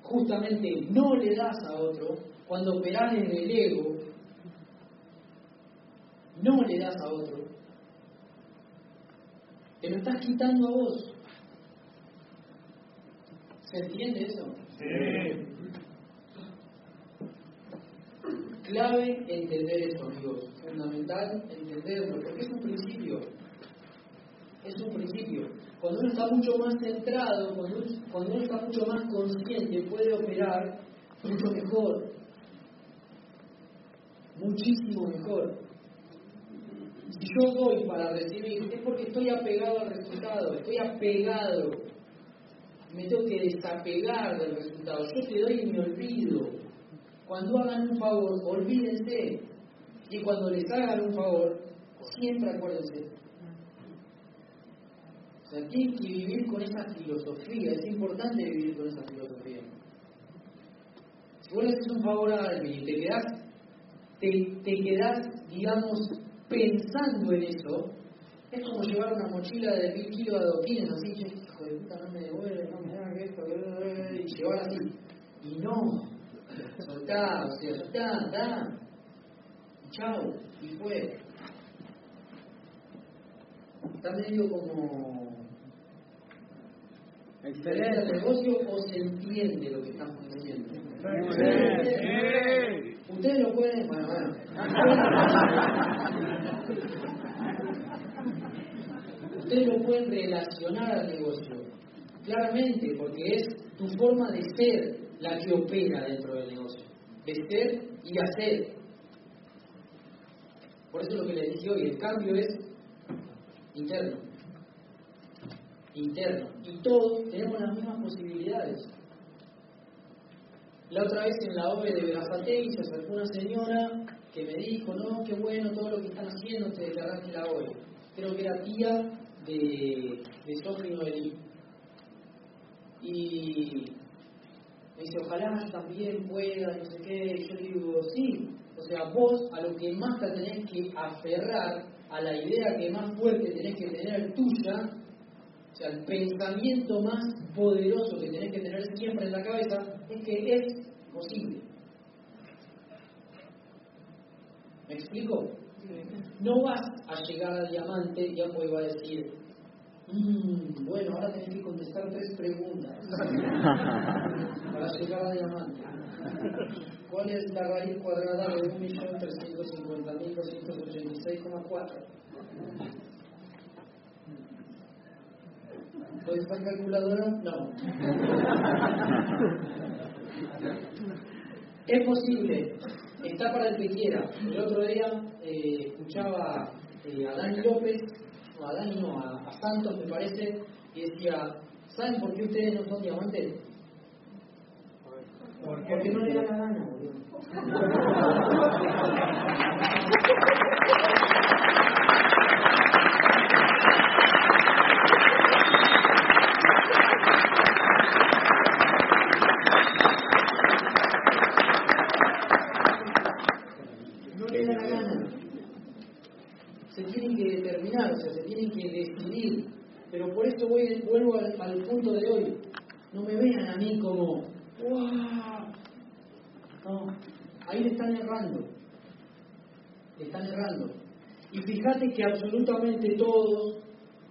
justamente no le das a otro, cuando operás en el ego, no le das a otro, te lo estás quitando a vos. ¿Se entiende eso? Sí. Clave entender esto, amigos. Fundamental entenderlo, porque es un principio. Es un principio. Cuando uno está mucho más centrado, cuando uno, cuando uno está mucho más consciente, puede operar mucho mejor. Muchísimo mejor. Yo doy para recibir, es porque estoy apegado al resultado, estoy apegado. Me tengo que desapegar del resultado. Yo te doy y me olvido. Cuando hagan un favor, olvídense. Y cuando les hagan un favor, siempre acuérdense. O sea, tienen que vivir con esa filosofía. Es importante vivir con esa filosofía. Si vos le haces un favor a alguien y te quedás, te, te quedás, digamos, pensando en eso, es como llevar una mochila de mil kilos de adoquines, así, hijo de puta, no me devuelve, no me da esto, y llevar así. Y no, soltá, o sea, soltá, da, y chao, y fue. Está medio como diferente el negocio o se entiende lo que estamos diciendo. Ustedes lo pueden, bueno, bueno. Ustedes relacionar al negocio, claramente, porque es tu forma de ser la que opera dentro del negocio, de ser y hacer. Por eso lo que les dije hoy, el cambio es interno. Interno. Y todos tenemos las mismas posibilidades. La otra vez en la OVE de Veracatei se acercó una señora que me dijo, no, qué bueno todo lo que están haciendo, te declaraste la OVE. Creo que era tía de, de Sofi Noelí. Y me dice, ojalá también pueda, no sé qué. Yo digo, sí. O sea, vos a lo que más te tenés que aferrar, a la idea que más fuerte tenés que tener tuya, o sea, el pensamiento más poderoso que tenés que tener siempre en la cabeza es que es posible. ¿Me explico? No vas a llegar a diamante y Amway va a decir, "Mm, bueno, ahora tenés que contestar tres preguntas [LAUGHS] para llegar a diamante. ¿Cuál es la raíz cuadrada de 1.350.286,4? ¿Puedes usar calculadora? No. [LAUGHS] Es posible, está para el que quiera. El otro día eh, escuchaba eh, a Dani López, o a Dani no, a, a Santos me parece, y decía, ¿saben por qué ustedes no son diamantes? Porque no le da la gana, boludo. [LAUGHS] No le da la gana. Se tienen que determinar, o sea, se tienen que decidir. Pero por eso voy, vuelvo al, al punto de hoy. No me vean a mí como, ¡wow! No, ahí le están errando. Le están errando. Y fíjate que absolutamente todos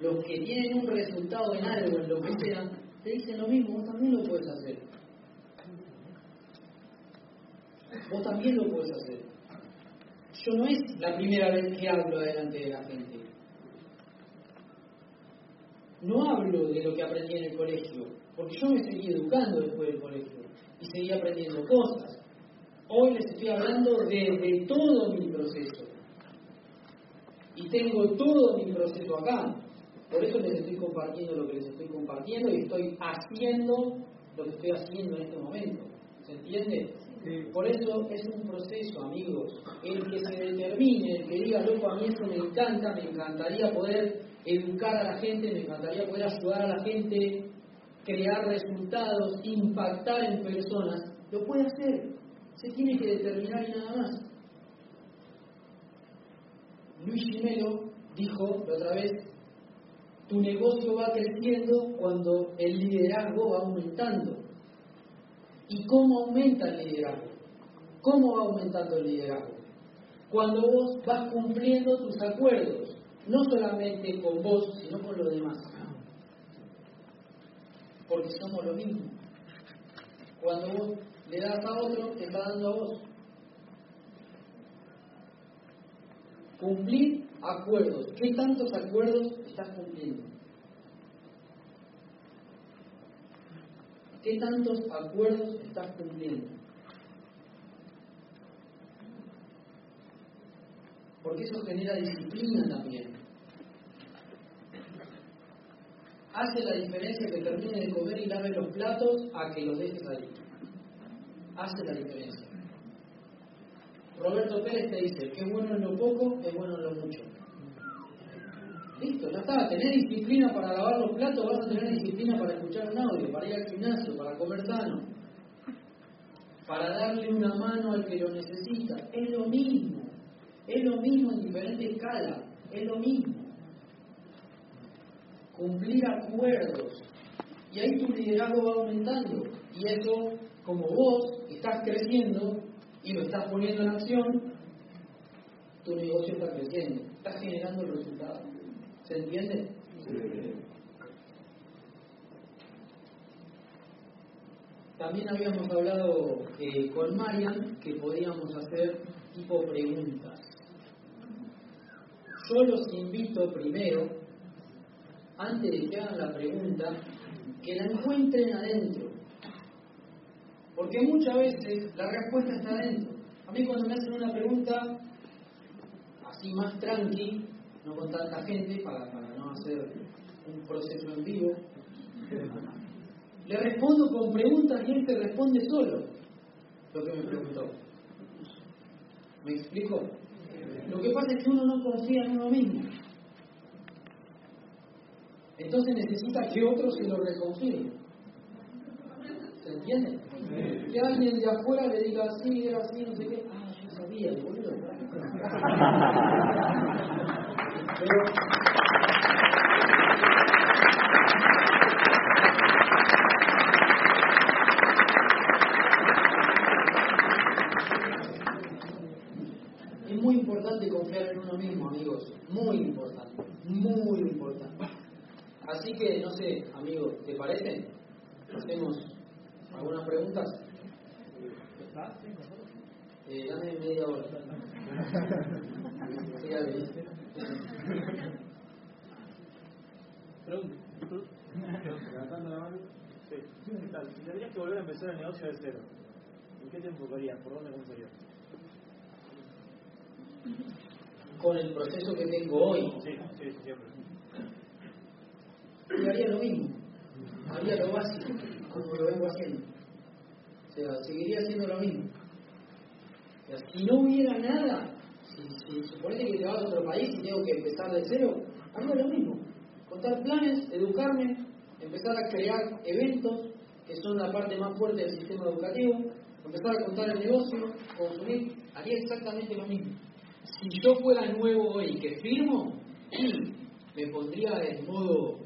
los que tienen un resultado en algo, en lo que sea, te dicen lo mismo, vos también lo puedes hacer. Vos también lo puedes hacer. Yo no es la primera vez que hablo delante de la gente. No hablo de lo que aprendí en el colegio, porque yo me seguí educando después del colegio y seguí aprendiendo cosas. Hoy les estoy hablando desde todo mi proceso. Y tengo todo mi proceso acá. Por eso les estoy compartiendo lo que les estoy compartiendo y estoy haciendo lo que estoy haciendo en este momento. ¿Se entiende? Por eso es un proceso, amigos. El que se determine, el que diga, loco, a mí eso me encanta, me encantaría poder educar a la gente, me encantaría poder ayudar a la gente, crear resultados, impactar en personas, lo puede hacer. Se tiene que determinar y nada más. Luis Gimelo dijo la otra vez, tu negocio va creciendo cuando el liderazgo va aumentando. ¿Y cómo aumenta el liderazgo? ¿Cómo va aumentando el liderazgo? Cuando vos vas cumpliendo tus acuerdos, no solamente con vos, sino con los demás. Porque somos lo mismo. Cuando vos le das a otro, te está dando a vos. Cumplir acuerdos. ¿Qué tantos acuerdos estás cumpliendo? ¿Qué tantos acuerdos estás cumpliendo? Porque eso genera disciplina también. Hace la diferencia que termine de comer y lave los platos a que los dejes ahí. Hace la diferencia. Roberto Pérez te dice que es bueno en lo poco, es bueno en lo mucho. Listo, ya está. Tener disciplina para lavar los platos, vas a tener disciplina para escuchar un audio, para ir al gimnasio, para comer sano, para darle una mano al que lo necesita. Es lo mismo. Es lo mismo en diferente escala. Es lo mismo. Cumplir acuerdos. Y ahí tu liderazgo va aumentando. Y eso, como vos estás creciendo y lo estás poniendo en acción, tu negocio está creciendo. Estás generando el resultado. ¿Se entiende? También habíamos hablado eh, con Marian que podíamos hacer tipo preguntas. Yo los invito primero, antes de que hagan la pregunta, que la encuentren adentro. Porque muchas veces la respuesta está adentro. A mí cuando me hacen una pregunta así más tranqui, no con tanta gente para, para no hacer un proceso en vivo. Le respondo con preguntas y él te responde solo lo que me preguntó. ¿Me explico? Lo que pasa es que uno no confía en uno mismo. Entonces necesita que otro se lo reconfirme. ¿Se entiende? Que alguien de afuera le diga así, era así, no sé qué. Ah, yo sabía, boludo. Es muy importante confiar en uno mismo, amigos. Muy importante. Muy importante. Así que, no sé, amigos, ¿te parece? ¿Hacemos algunas preguntas? Eh, dame media hora. Levantando la mano. Sí. ¿Qué tal? Si tendrías que volver a empezar el negocio de cero, ¿en qué te enfocarías? ¿Por dónde comenzarías? Con el proceso que tengo hoy, Sí, sí, siempre. y haría lo mismo. Haría lo básico, como lo vengo haciendo. Sea, seguiría haciendo lo mismo. Si no hubiera nada, si, si que te vas a otro país y tengo que empezar de cero, haría lo mismo. Contar planes, educarme, empezar a crear eventos, que son la parte más fuerte del sistema educativo, empezar a contar el negocio, consumir, haría exactamente lo mismo. Si yo fuera nuevo hoy que firmo, [CLEARS THROAT] me pondría en modo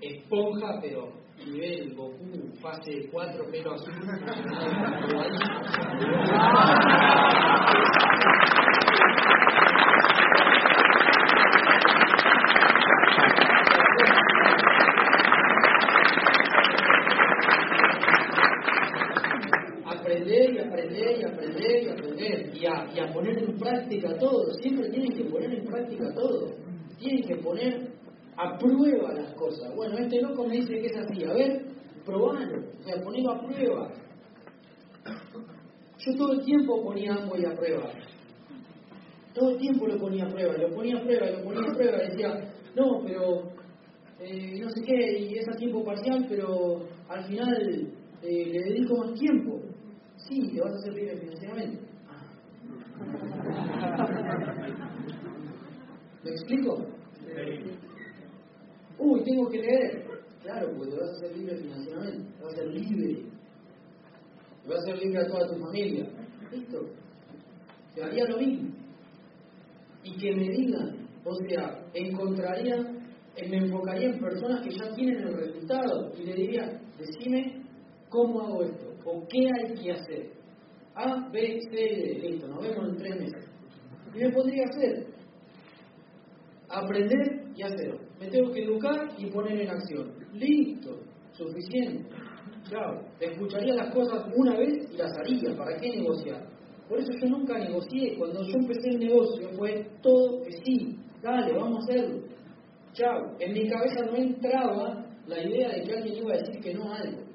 esponja, pero nivel Goku, fase 4, pelo azul. aprender y aprender y aprender y aprender y a poner en práctica todo. Siempre tienen que poner en práctica todo. Tienen que poner a prueba las cosas. Bueno, este loco me dice que es así. A ver, probalo. O sea, ponelo a prueba. Yo todo el tiempo ponía Amway a prueba. Todo el tiempo lo ponía a prueba, lo ponía a prueba, lo ponía a prueba. Decía, no, pero eh, no sé qué, y es a tiempo parcial, pero al final eh, le dedico más tiempo. Sí, te vas a hacer libre financieramente. ¿Me explico? Uy, tengo que leer. Claro, porque te vas a hacer libre financieramente. Te vas a ser libre. Te vas a ser libre a toda tu familia. Listo. Te haría lo mismo. Y que me digan, o sea, encontraría, eh, me enfocaría en personas que ya tienen el resultado y le diría, decime cómo hago esto, o qué hay que hacer. A, B, C, D, listo, nos vemos en tres meses. Y me podría hacer. Aprender y hacer. Me tengo que educar y poner en acción. Listo, suficiente. Chao. Escucharía las cosas una vez y las haría. ¿Para qué negociar? Por eso yo nunca negocié. Cuando yo empecé el negocio fue todo que sí. Dale, vamos a hacerlo. Chao. En mi cabeza no entraba la idea de que alguien iba a decir que no a algo.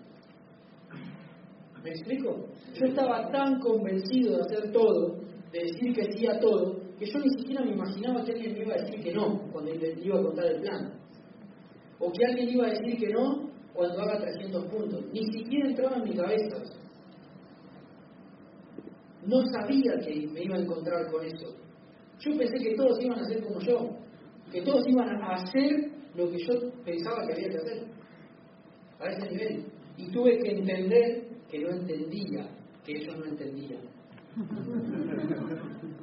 ¿Me explico? Yo estaba tan convencido de hacer todo, de decir que sí a todo, que yo ni siquiera me imaginaba que alguien me iba a decir que no cuando le iba a contar el plan. O que alguien iba a decir que no cuando haga 300 puntos. Ni siquiera entraba en mi cabeza. No sabía que me iba a encontrar con eso. Yo pensé que todos iban a ser como yo, que todos iban a hacer lo que yo pensaba que había que hacer. A ese nivel. Y tuve que entender que no entendía, que ellos no entendían. [LAUGHS]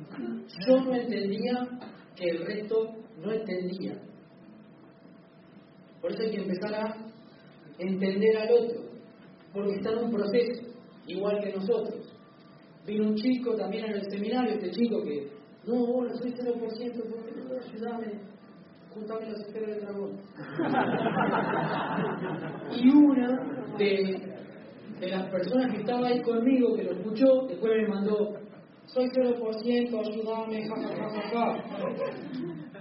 Yo no entendía que el resto no entendía. Por eso hay que empezar a entender al otro, porque está en un proceso, igual que nosotros. Vino un chico también en el seminario, este chico que, no, hola, soy 0%, porque no, ayúdame, juntame las esferas del dragón. [LAUGHS] y una de, de las personas que estaba ahí conmigo, que lo escuchó, después me mandó, soy 0%, ayúdame,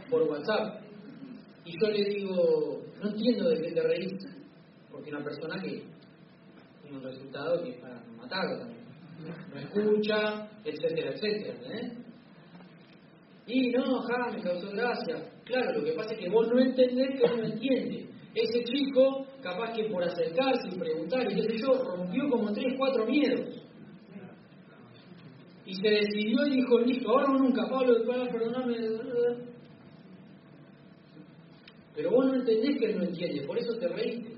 por WhatsApp. Y yo le digo, no entiendo de qué te reís, porque una persona que tiene un resultado que es para matarlo también. No escucha, etcétera, etcétera. ¿eh? Y no, ja, me causó gracia. Claro, lo que pasa es que vos no entendés que él no entiende. Ese chico, capaz que por acercarse y preguntar y qué sé yo, rompió como tres, cuatro miedos. Y se decidió y dijo, listo, ahora o nunca, Pablo, perdóname. Pero vos no entendés que él no entiende, por eso te reíste.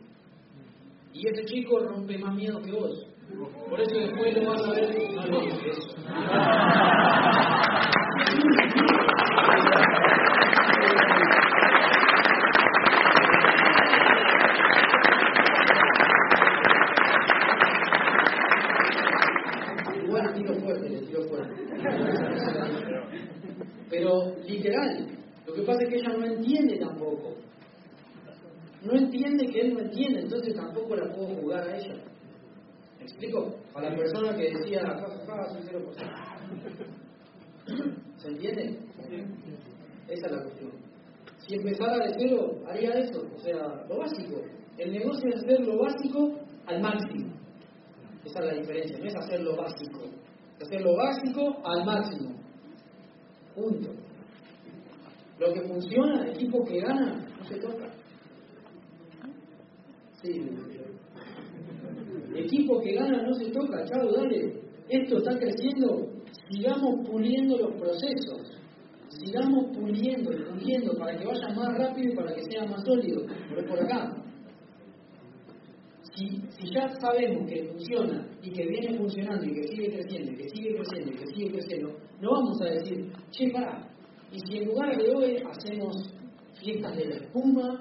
Y ese chico rompe más miedo que vos. Por eso después lo vas a ver. No [LAUGHS] eso. [LAUGHS] [LAUGHS] Igual le tiro fuerte, le tiro fuerte. Pero literal, lo que pasa es que ella no entiende tampoco. No entiende que él no entiende, entonces tampoco la puedo jugar a ella. ¿Me explico? A la persona que decía, soy 0%. ¿Se entiende? Esa es la cuestión. Si empezara de cero, haría eso. O sea, lo básico. El negocio es hacer lo básico al máximo. Esa es la diferencia. No es hacer lo básico. Es hacer lo básico al máximo. Punto. Lo que funciona, el equipo que gana, no se toca. Sí, equipo que gana no se toca, chao, dale. Esto está creciendo, sigamos puliendo los procesos, sigamos puliendo y puliendo para que vaya más rápido y para que sea más sólido. Pero por acá. Si, si ya sabemos que funciona y que viene funcionando y que sigue creciendo que sigue creciendo que sigue creciendo, no vamos a decir, che, pará, y si en lugar de hoy hacemos de la espuma,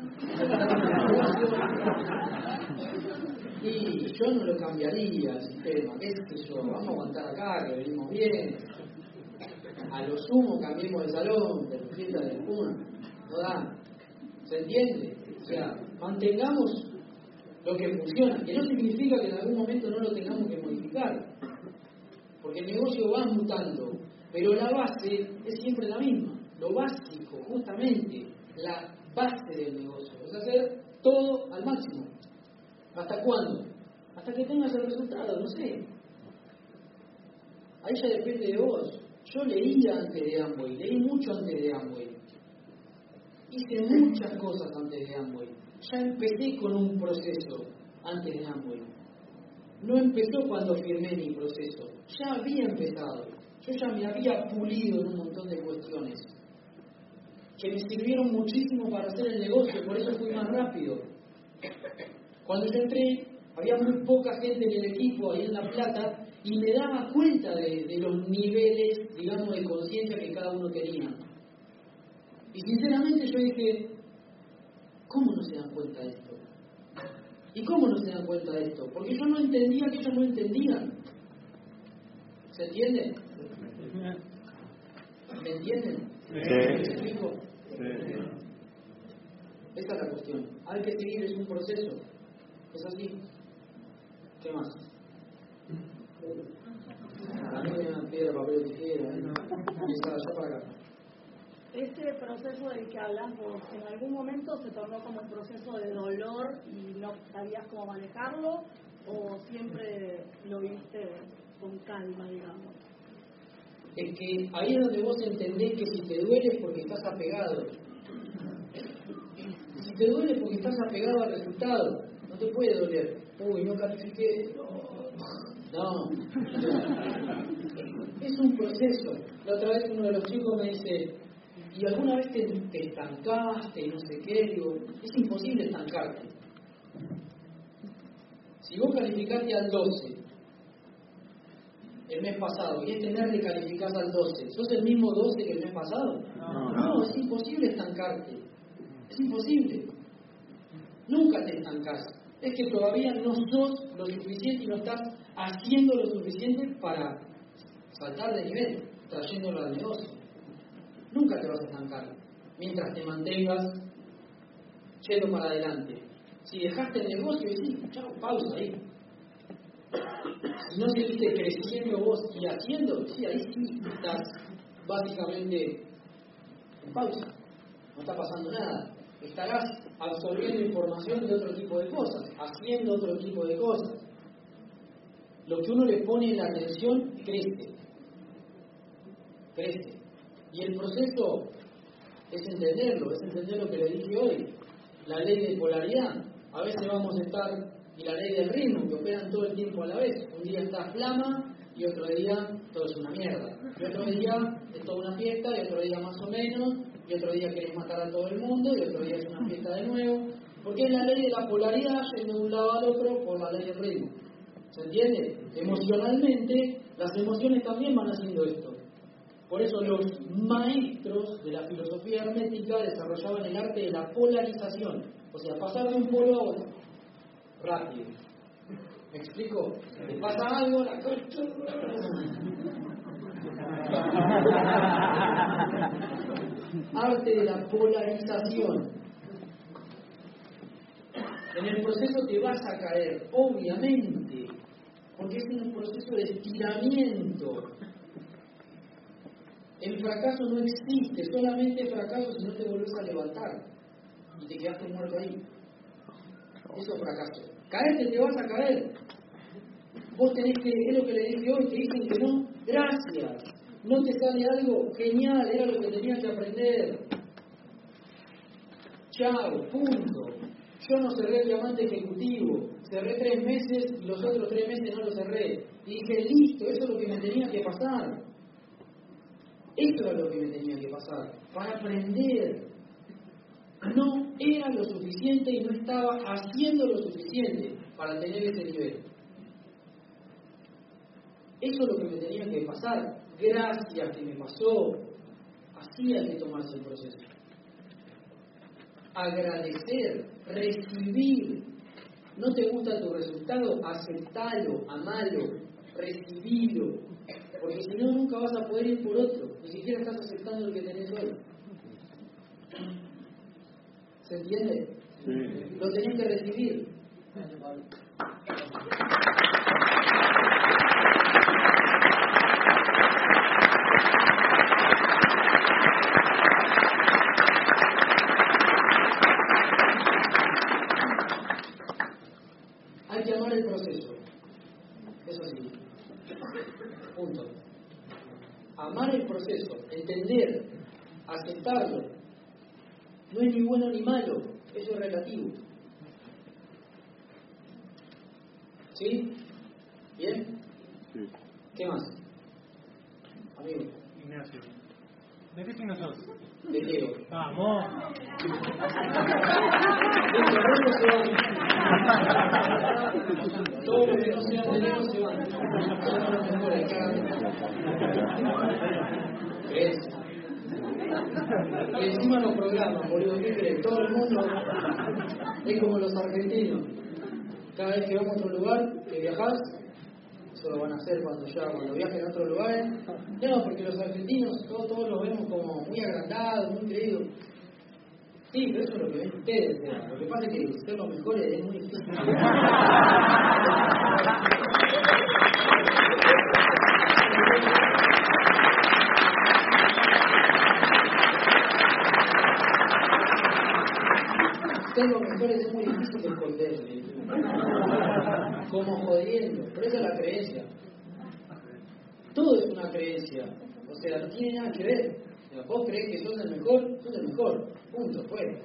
y yo no lo cambiaría el sistema, qué sé yo, vamos a aguantar acá, que venimos bien. A lo sumo cambiemos de salón, fiesta de la espuma, no da. ¿Se entiende? O sea, mantengamos lo que funciona, que no significa que en algún momento no lo tengamos que modificar, porque el negocio va mutando, pero la base es siempre la misma, lo básico, justamente, la base del negocio, es hacer todo al máximo. ¿Hasta cuándo? Hasta que tengas el resultado, no sé. Ahí ya depende de vos. Yo leía antes de Amway, leí mucho antes de Amway. Hice muchas cosas antes de Amway. Ya empecé con un proceso antes de Amway. no empezó cuando firmé mi proceso, ya había empezado. Yo ya me había pulido en un montón de cuestiones que me sirvieron muchísimo para hacer el negocio, por eso fui más rápido. Cuando yo entré, había muy poca gente en el equipo ahí en La Plata y me daba cuenta de, de los niveles, digamos, de conciencia que cada uno tenía. Y sinceramente yo dije, ¿cómo no se dan cuenta de esto? ¿Y cómo no se dan cuenta de esto? Porque yo no entendía que ellos no entendían. ¿Se entiende? ¿Me entienden? ¿Me explico? Esa es la cuestión. Hay que seguir, es un proceso. ¿Es así? ¿Qué más? A mí me dan piedra, papel, tijera. ¿eh? Yo para acá. Ese proceso del que hablas vos, ¿en algún momento se tornó como un proceso de dolor y no sabías cómo manejarlo? ¿O siempre lo viste con calma, digamos? Es que ahí es donde vos entendés que si te duele es porque estás apegado. Si te duele porque estás apegado al resultado. No te puede doler. Uy, no califiqué. No. Es un proceso. La otra vez uno de los chicos me dice, ¿y alguna vez te, te estancaste y no sé qué? Digo, es imposible estancarte. Si vos calificaste al 12 el mes pasado y este mes recalificás al 12, ¿sos el mismo 12 que el mes pasado? No. No, es imposible estancarte. Es imposible. Nunca te estancás. Es que todavía no sos lo suficiente y no estás haciendo lo suficiente para saltar de nivel, trayéndolo al negocio. Nunca te vas a estancar mientras te mantengas yendo para adelante. Si dejaste el negocio y sí, chao, pausa ahí. No seguiste creciendo vos y haciendo, sí, ahí sí estás básicamente en pausa. No está pasando nada. Estarás absorbiendo información de otro tipo de cosas, haciendo otro tipo de cosas. Lo que uno le pone la atención crece. Crece. Y el proceso es entenderlo, es entender lo que le dije hoy. La ley de polaridad. A veces vamos a estar, y la ley del ritmo, que operan todo el tiempo a la vez. Un día está flama y otro día todo es una mierda. Y otro día es toda una fiesta y otro día más o menos. Y otro día querés matar a todo el mundo y otro día es una fiesta de nuevo. Porque es la ley de la polaridad yendo de un lado al otro por la ley del ritmo. ¿Se entiende? Emocionalmente, las emociones también van haciendo esto. Por eso los maestros de la filosofía hermética desarrollaban el arte de la polarización, o sea, pasar de un polo a otro, rápido. ¿Me explico? Te pasa algo, la concha. Arte de la polarización. En el proceso te vas a caer, obviamente, porque es un proceso de estiramiento. El fracaso no existe, solamente fracaso si no te volvés a levantar y te quedaste muerto ahí. Eso es fracaso. Caerte te vas a caer. Vos tenés que, es lo que le dije hoy, te dicen que no, gracias. No te sale algo genial, era lo que tenías que aprender. Chao, punto. Yo no cerré el diamante ejecutivo, cerré tres meses los otros tres meses no lo cerré. Y dije, listo, eso es lo que me tenía que pasar. Eso era lo que me tenía que pasar, para aprender. No era lo suficiente y no estaba haciendo lo suficiente para tener ese nivel. Eso es lo que me tenía que pasar. Gracias que me pasó. Así hay que tomarse el proceso. Agradecer, recibir. ¿No te gusta tu resultado? Aceptalo, amalo, recibilo. Porque si no, nunca vas a poder ir por otro. Ni siquiera estás aceptando lo que tenés hoy. ¿Se entiende? Lo tenés que recibir. Hay que amar el proceso. Eso sí. Punto. Amar el proceso, entender, aceptarlo. No es ni bueno ni malo, eso es relativo. ¿Sí? ¿Bien? Sí. ¿Qué más? Amigo, Ignacio. ¿De qué signo sos? de Diego. Vamos. Todos los que no sean de Leo se van. Y encima los programas, boludo, ¿qué crees? Todo el mundo es como los argentinos. Cada vez que vamos a otro lugar, que viajás, eso lo van a hacer cuando ya, cuando viajen a otros lugares. No, porque los argentinos todos, todos los vemos como muy agrandados, muy creídos. Sí, pero eso es lo que ven ustedes. Lo que pasa es que ser los mejores es muy difícil. [LAUGHS] Ser los mejores es muy difícil de esconder. Como jodiendo. Pero esa es la creencia. Todo es una creencia. O sea, no tiene nada que ver. Sea, vos crees que sos el mejor, sos el mejor. Punto, fue.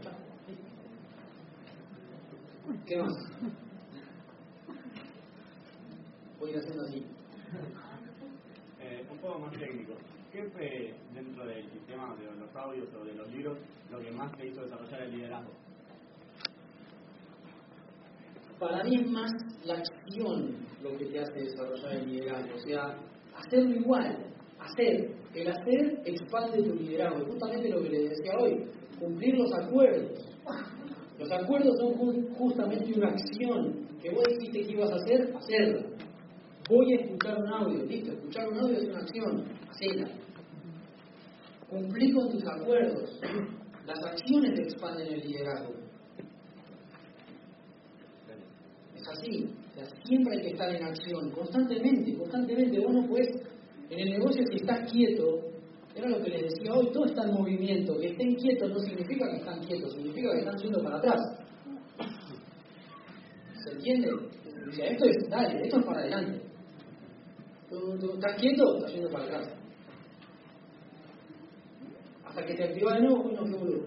¿Qué más? Voy a ir haciendo así. Eh, un poco más técnico. ¿Qué fue dentro del sistema de los audios o de los libros lo que más te hizo desarrollar el liderazgo? Para mí es más la acción lo que te hace desarrollar el liderazgo. O sea, hacerlo igual. Hacer. El hacer expande tu liderazgo. Justamente lo que les decía hoy. Cumplir los acuerdos. Los acuerdos son ju- justamente una acción que vos dijiste que ibas a hacer, hacerla. Voy a escuchar un audio, listo, escuchar un audio es una acción, hacela. Cumplir con tus acuerdos. Las acciones expanden el liderazgo. Así. Siempre hay que estar en acción, constantemente, constantemente. Vos no en el negocio si estás quieto, era lo que les decía hoy, todo está en movimiento. Que estén quietos no significa que están quietos, significa que están yendo para atrás. ¿Se entiende? Esto es, dale, esto es para adelante. Tú, tú estás quieto, estás yendo para atrás. Hasta que te activa de nuevo, uy, no, qué boludo.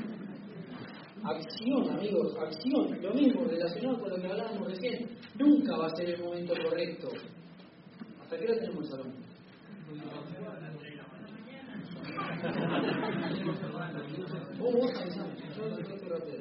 [LAUGHS] Acción, amigos, acción. Lo mismo, relacionado con lo que hablábamos recién. Nunca va a ser el momento correcto. ¿Hasta qué hora tenemos el salón? Vos, vos avisame, yo yo estoy rápido.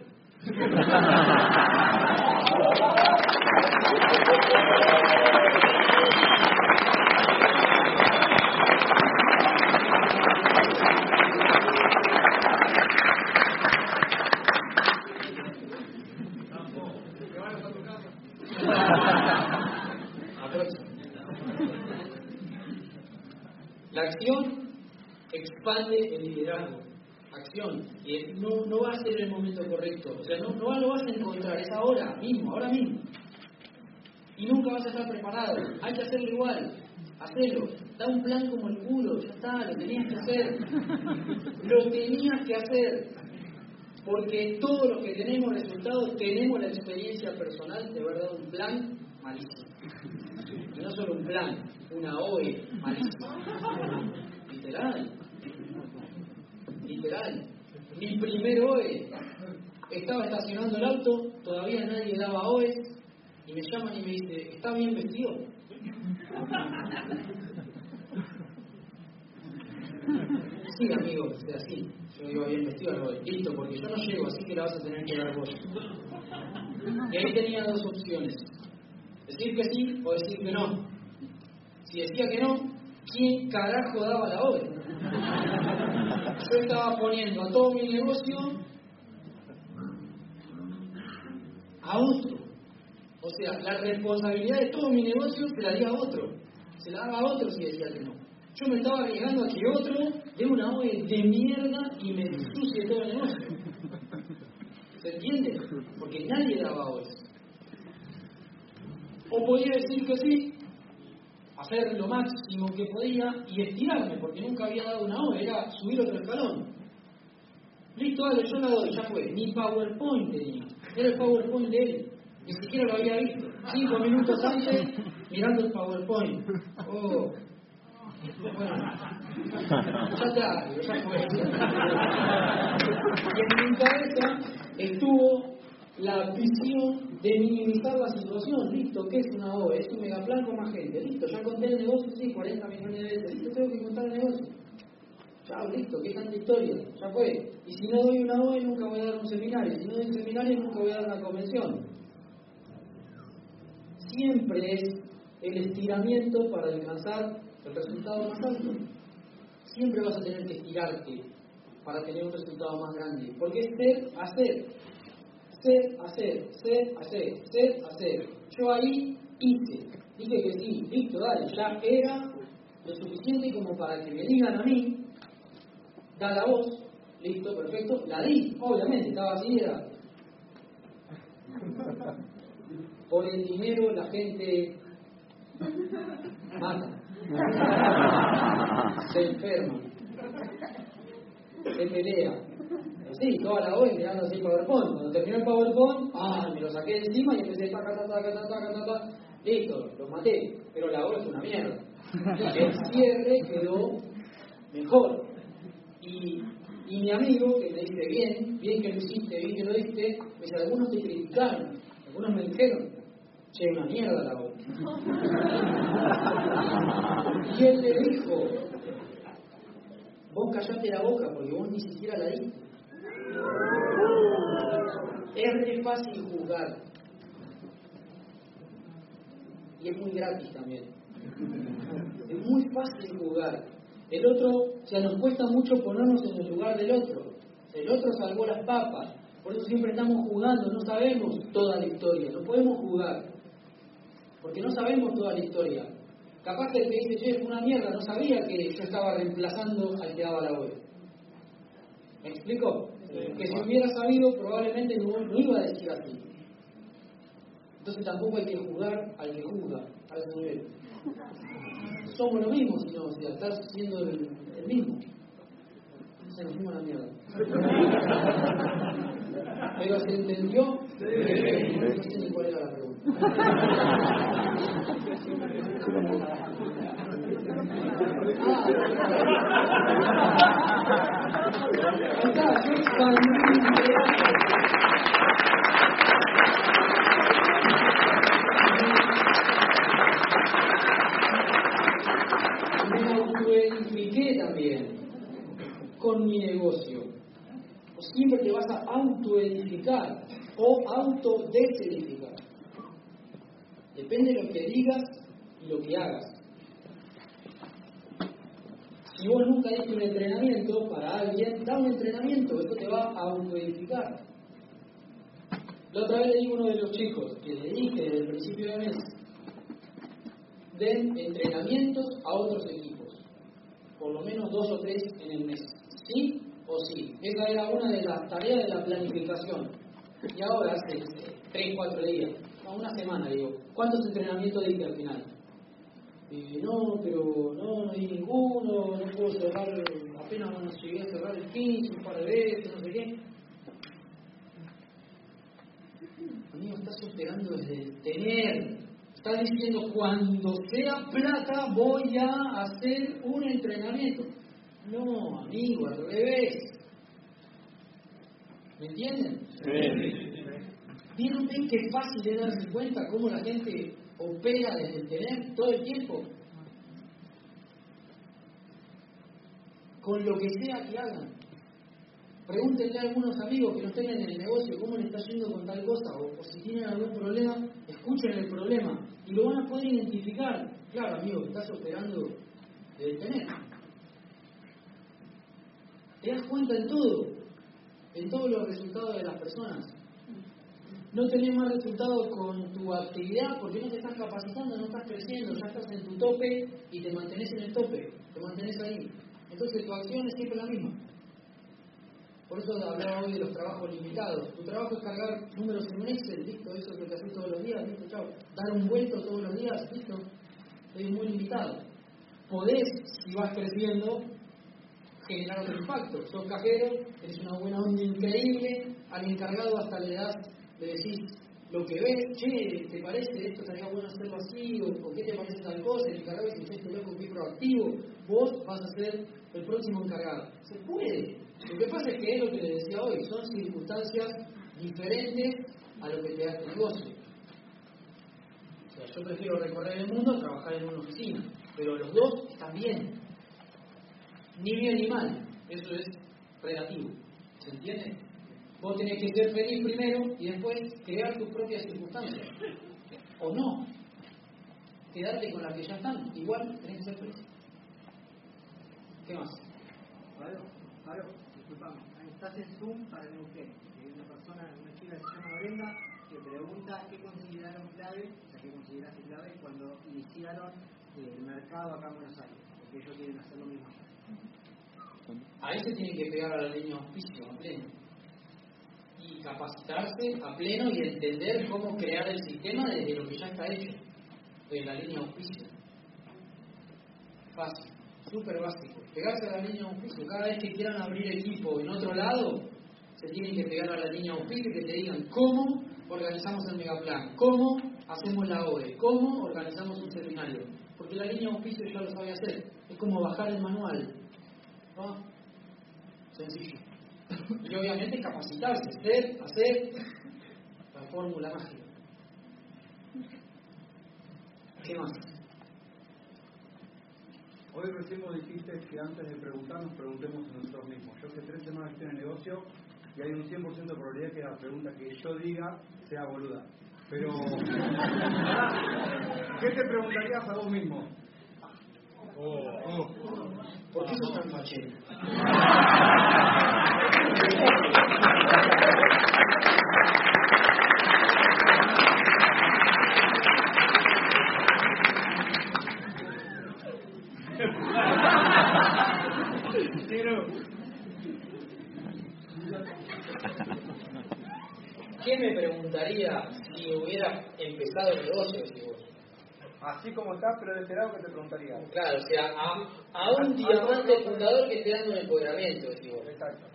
Aproxima. La acción expande el liderazgo. Acción. Y no, no va a ser el momento correcto. O sea, no, no lo vas a encontrar. Es ahora mismo, ahora mismo. Y nunca vas a estar preparado. Hay que hacerlo igual. Hacelo. Da un plan como el culo. Ya está, lo tenías que hacer. Lo tenías que hacer. Porque todos los que tenemos resultados tenemos la experiencia personal de haber dado un plan malísimo. Y no solo un plan, una OE malísima. Literal. Mi primer OE. Estaba estacionando el auto, todavía nadie daba OE, y me llaman y me dice, ¿está bien vestido? Sí, amigo, o sea, sí. Yo iba bien vestido al. Listo, porque yo no llego, así que la vas a tener que dar vos. Y ahí tenía dos opciones. Decir que sí o decir que no. Si decía que no, ¿quién carajo daba la obra? Yo estaba poniendo a todo mi negocio a otro. O sea, la responsabilidad de todo mi negocio se la di a otro. Se la daba a otro si decía que no. Yo me estaba arriesgando a que otro dé una OE de mierda y me ensucie todo el negocio. ¿Se entiende? Porque nadie daba OE. O podía decir que sí, hacer lo máximo que podía y estirarme, porque nunca había dado una OE, era subir otro escalón. Listo, dale, yo la doy, ya fue. Ni PowerPoint tenía. Era el PowerPoint de él. Ni siquiera lo había visto. Cinco minutos antes, mirando el PowerPoint. Oh. Bueno, ya está, ya fue. Y en mi cabeza estuvo la visión de minimizar la situación. Listo, ¿qué es una OE? Es un megaplan con más gente. Listo, ya conté el negocio, sí, 40 millones de veces. Listo, tengo que contar el negocio. Chao, listo, qué tanta historia, ya fue. Y si no doy una OE, nunca voy a dar un seminario. Si no doy un seminario, nunca voy a dar una convención. Siempre es el estiramiento para alcanzar el resultado más alto. Siempre vas a tener que estirarte para tener un resultado más grande. Porque es ser, hacer. Ser, hacer, ser, hacer, ser, hacer. Yo ahí hice. Dije que sí, listo, dale, ya era lo suficiente como para que me digan a mí, da la voz, listo, perfecto, la di, obviamente, estaba así, era. Por el dinero la gente mata, se enferma, se pelea. Sí, toda la voz mirando así PowerPoint. Cuando terminó el PowerPoint, ah, me lo saqué de encima y empecé taca, taca, taca, taca, taca, taca. Listo, lo maté. Pero la voz es una mierda. [LAUGHS] El cierre quedó mejor. Y, y mi amigo, que te dice bien, bien que lo hiciste, bien que lo diste, me dice, algunos te criticaron, algunos me dijeron, che, una mierda la voz. [LAUGHS] y él le dijo, vos callate la boca porque vos ni siquiera la diste. Es re fácil juzgar. Y es muy gratis también. Es muy fácil juzgar. El otro, o sea, nos cuesta mucho ponernos en el lugar del otro. El otro salvó las papas. Por eso siempre estamos jugando, no sabemos toda la historia, no podemos jugar. Porque no sabemos toda la historia. Capaz que el que dice, che, es una mierda, no sabía que yo estaba reemplazando al que daba la web. ¿Me explico? Que si hubiera sabido, probablemente no, no, iba a decir así. Entonces tampoco hay que jugar al que juzga, a ese nivel. Somos lo mismo, si no, o sea, estás siendo el, el mismo. Se nos fuimos la mierda. Pero se entendió. No sé ni cuál era la pregunta. Me autoedifiqué también con mi negocio. O siempre te vas a autoedificar o autodesedificar. Depende de lo que digas y lo que hagas. Si vos nunca diste un entrenamiento para alguien, da un entrenamiento, eso te va a autoedificar. La otra vez le digo a uno de los chicos que le dije desde el principio de mes, den entrenamientos a otros equipos, por lo menos dos o tres en el mes, sí o sí. Esa era una de las tareas de la planificación. Y ahora, hace tres, cuatro días, no, una semana, digo, ¿cuántos entrenamientos diste al final? Y no, pero no, no di ninguno, no puedo cerrar, apenas bueno, llegué a cerrar el 15 un par de veces, no sé qué. Amigo, estás esperando desde el tener. Estás diciendo, cuando sea plata voy a hacer un entrenamiento. No, amigo, al revés. ¿Me entienden? Sí. ¿Vieron bien qué fácil es darse cuenta cómo la gente opera desde el tener todo el tiempo? Con lo que sea que hagan. Pregúntenle a algunos amigos que no estén en el negocio cómo le está yendo con tal cosa, o, si tienen algún problema, escuchen el problema y lo van a poder identificar. Claro, amigo, estás operando desde el tener. Te das cuenta en todo, en todos los resultados de las personas. No tenés más resultados con tu actividad porque no te estás capacitando, no estás creciendo, ya estás en tu tope y te mantenés en el tope, te mantenés ahí. Entonces tu acción es siempre la misma. Por eso hablaba hoy de los trabajos limitados. Tu trabajo es cargar números en un Excel, listo, eso es lo que haces todos los días, listo, chao. Dar un vuelto todos los días, listo, es muy limitado. Podés, si vas creciendo, generar otro impacto. Sos cajero, tenés una buena onda increíble, al encargado hasta le das, le decís lo que ves, che, ¿te parece esto estaría bueno hacerlo así? ¿O, o qué te parece tal cosa? El encargado dice, este loco que proactivo, vos vas a ser el próximo encargado. Se puede. Lo que pasa es que es lo que le decía hoy, son circunstancias diferentes a lo que te da tu negocio. O sea, yo prefiero recorrer el mundo a trabajar en una oficina, pero los dos están bien. Ni bien ni mal, eso es relativo. ¿Se entiende? Vos tenés que ser feliz primero y después crear tus propias circunstancias. O no. Quedarte con las que ya están. Igual tenés que ser feliz. ¿Qué más? Pablo, Pablo, disculpame. Estás en Zoom para el Neuquén. Hay una persona, una chica que se llama Brenda, que pregunta qué consideraron clave, o sea, qué consideraste clave cuando iniciaron el mercado acá en Buenos Aires, porque ellos quieren hacer lo mismo allá. Ahí se tiene que pegar a la línea de auspicio a pleno. Y capacitarse a pleno y entender cómo crear el sistema desde lo que ya está hecho, de la línea auspicio. Fácil, súper básico. Pegarse a la línea auspicio. Cada vez que quieran abrir equipo en otro lado, se tienen que pegar a la línea auspicio y que te digan cómo organizamos el megaplan, cómo hacemos la OE, cómo organizamos un seminario. Porque la línea auspicio ya lo sabe hacer. Es como bajar el manual. ¿no? Sencillo. Y obviamente capacitarse, ser, hacer la fórmula mágica. ¿Qué más? Hoy recién vos dijiste que antes de preguntarnos, preguntemos a nosotros mismos. Yo que tres semanas estoy en el negocio y hay un 100% de probabilidad que la pregunta que yo diga sea boluda. Pero, [LAUGHS] ¿qué te preguntarías a vos mismo? ¿Por qué sos tan fachero? ¿Qué me preguntaría si hubiera empezado el negocio? Así como estás, pero de este lado, ¿qué te preguntaría? Claro, o sea, a, a un diamante fundador que esté dando un empoderamiento, vos. Exacto.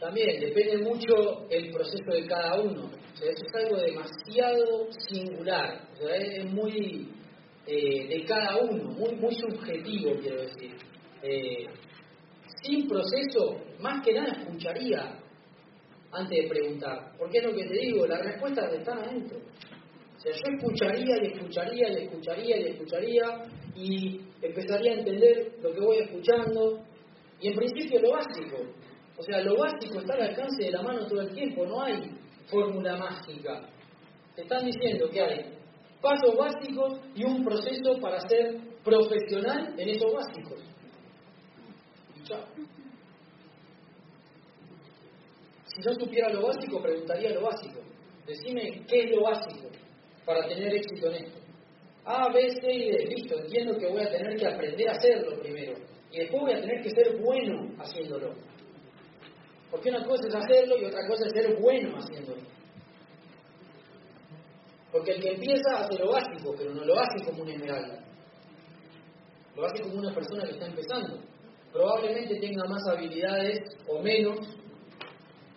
También depende mucho el proceso de cada uno. O sea, eso es algo demasiado singular. O sea, es es muy eh, de cada uno, muy, muy subjetivo, quiero decir. Eh, sin proceso, más que nada escucharía antes de preguntar. Porque es lo que te digo, las respuestas están adentro. Yo escucharía y escucharía y escucharía y escucharía y empezaría a entender lo que voy escuchando. Y en principio lo básico. O sea, lo básico está al alcance de la mano todo el tiempo, no hay fórmula mágica. Te están diciendo que hay pasos básicos y un proceso para ser profesional en esos básicos. Si yo supiera lo básico, preguntaría lo básico. Decime qué es lo básico para tener éxito en esto. A, B, C y D. Listo, entiendo que voy a tener que aprender a hacerlo primero. Y después voy a tener que ser bueno haciéndolo. Porque una cosa es hacerlo y otra cosa es ser bueno haciéndolo. Porque el que empieza hace lo básico, pero no lo hace como una esmeralda. Lo hace como una persona que está empezando. Probablemente tenga más habilidades o menos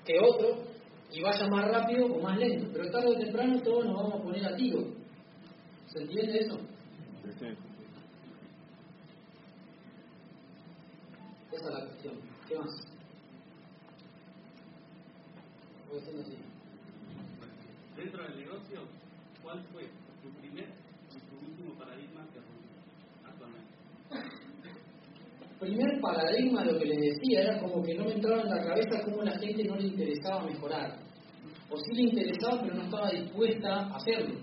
que otro y vaya más rápido o más lento. Pero tarde o temprano todos nos vamos a poner a tiro. ¿Se entiende eso? Esa es la cuestión. ¿Qué más? Voy haciendo así. Dentro del negocio, ¿cuál fue tu primer y tu último paradigma que rompiste actualmente? Paradigma, lo que les decía, era como que no me entraba en la cabeza cómo la gente no le interesaba mejorar. O sí le interesaba, pero no estaba dispuesta a hacerlo.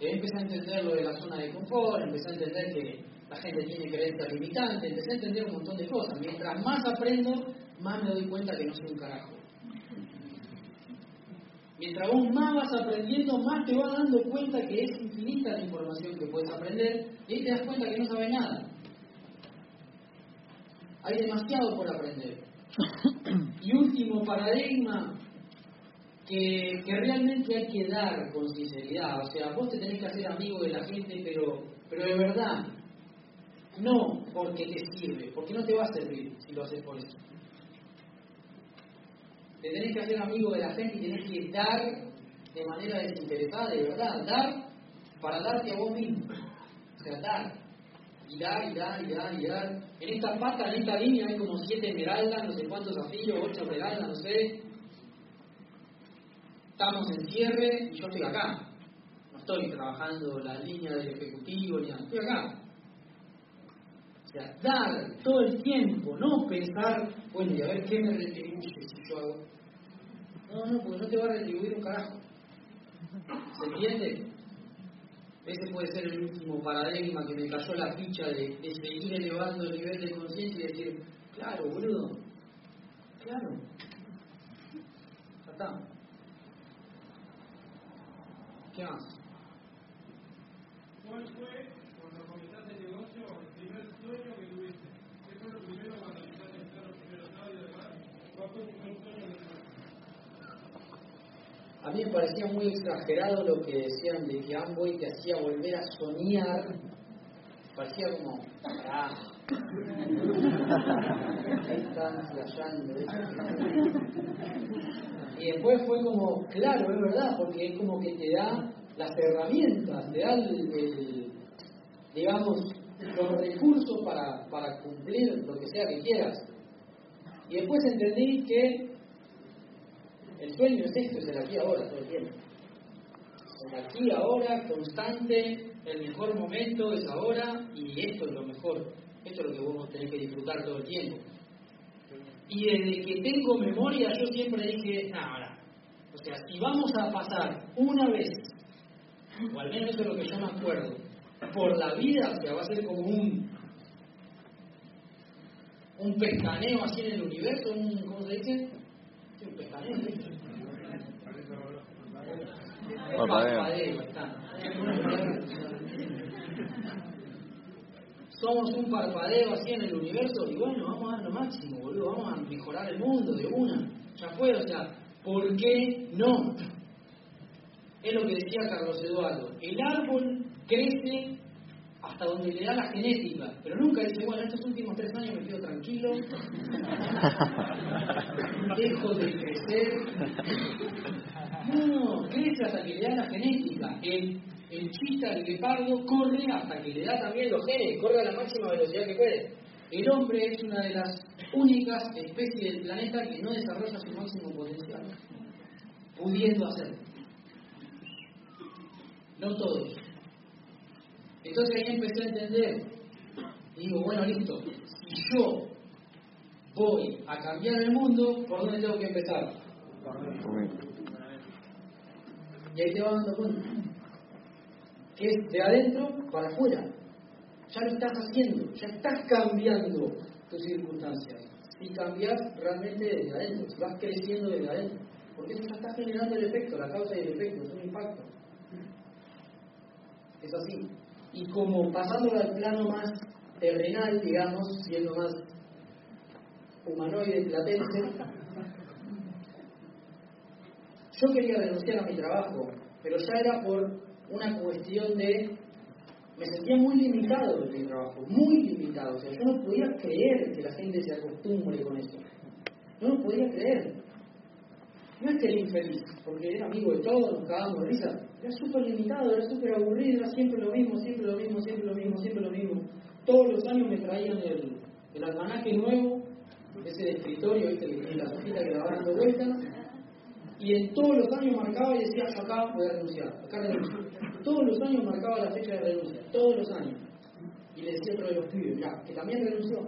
Ahí empecé a entender lo de la zona de confort, empecé a entender que la gente tiene creencias limitantes, empecé a entender un montón de cosas. Mientras más aprendo, más me doy cuenta que no soy un carajo. Mientras vos más vas aprendiendo, más te vas dando cuenta que es infinita la información que puedes aprender y ahí te das cuenta que no sabes nada. Hay demasiado por aprender. [CLEARS THROAT] Y último paradigma, que, que realmente hay que dar con sinceridad. O sea, vos te tenés que hacer amigo de la gente, pero, pero de verdad. No porque te sirve, porque no te va a servir si lo haces por eso. Te tenés que hacer amigo de la gente y tenés que dar de manera desinteresada, de verdad. Dar para darte a vos mismo. O sea, dar y dar, y dar. En esta pata, en esta línea hay como siete esmeraldas, no sé cuántos afillos, ocho esmeraldas, no sé. estamos en cierre y yo estoy acá. No estoy trabajando la línea del ejecutivo ni nada, estoy acá. O sea, dar todo el tiempo, no pensar, bueno, y a ver qué me retribuye si yo hago. No, no, porque no te va a retribuir un carajo. ¿Se entiende? Ese puede ser el último paradigma que me cayó la ficha de, seguir elevando el nivel de conciencia y decir, claro, boludo, claro, ya está. ¿Qué más? ¿Cuál fue, cuando comenzaste el negocio, el primer sueño que tuviste? ¿Qué fue lo primero cuando empezaste a entrar los primeros audios y demás? ¿Cuál fue tu primer sueño que tuviste? A mí me parecía muy exagerado lo que decían de que Amway te hacía volver a soñar. Parecía como, pará. ¿Qué están flasheando? Y después fue como, claro, es verdad, porque es como que te da las herramientas, te da el- digamos, los recursos para, para cumplir lo que sea que quieras. Y después entendí que el sueño es esto, es el aquí ahora todo el tiempo. El aquí ahora, constante, el mejor momento es ahora y esto es lo mejor. Esto es lo que vos tenés que disfrutar todo el tiempo. Y desde que tengo memoria yo siempre dije, ahora, o sea, si vamos a pasar una vez, o al menos eso es lo que yo me acuerdo, por la vida, o sea, va a ser como un un pescaneo así en el universo, un, ¿cómo se dice? Sí, un pescaneo, ¿sí? Parpadeo. Somos un parpadeo así en el universo y bueno, vamos a dar lo máximo, boludo, vamos a mejorar el mundo de una. Ya fue, o sea, ¿por qué no? Es lo que decía Carlos Eduardo. El árbol crece hasta donde le da la genética, pero nunca dice, bueno, estos últimos tres años me quedo tranquilo, [LAUGHS] dejo de crecer. No, crece hasta que le da la genética. El, el chita, el guepardo, corre hasta que le da también los genes, corre a la máxima velocidad que puede. El hombre es una de las únicas especies del planeta que no desarrolla su máximo potencial, pudiendo hacerlo. No todos. Entonces ahí empecé a entender. Y digo, bueno, listo. Si yo voy a cambiar el mundo, ¿por dónde tengo que empezar? Y ahí te vas dando cuenta. Que es de adentro para afuera. Ya lo estás haciendo, ya estás cambiando tus circunstancias. Si cambias realmente desde adentro, si vas creciendo desde adentro. Porque eso ya está generando el efecto, la causa y el efecto, es un impacto. Es así. Y como pasándolo al plano más terrenal, digamos, siendo más humanoide, platense, yo quería renunciar a mi trabajo, pero ya era por una cuestión de... Me sentía muy limitado en mi trabajo, muy limitado. O sea, yo no podía creer que la gente se acostumbre con eso. No lo podía creer. No es que era infeliz, porque era amigo de todos, nos cagábamos risa. Era súper limitado, era súper aburrido, era siempre lo mismo, siempre lo mismo, siempre lo mismo, siempre lo mismo. Todos los años me traían el, el almanaque nuevo, ese escritorio, ¿viste? las hojitas que la van dando vueltas. Y en todos los años marcaba y decía, acá voy a renunciar, acá renuncio. Todos los años marcaba la fecha de renuncia, todos los años. Y le decía a otro de los pibes, ya, que también renunció.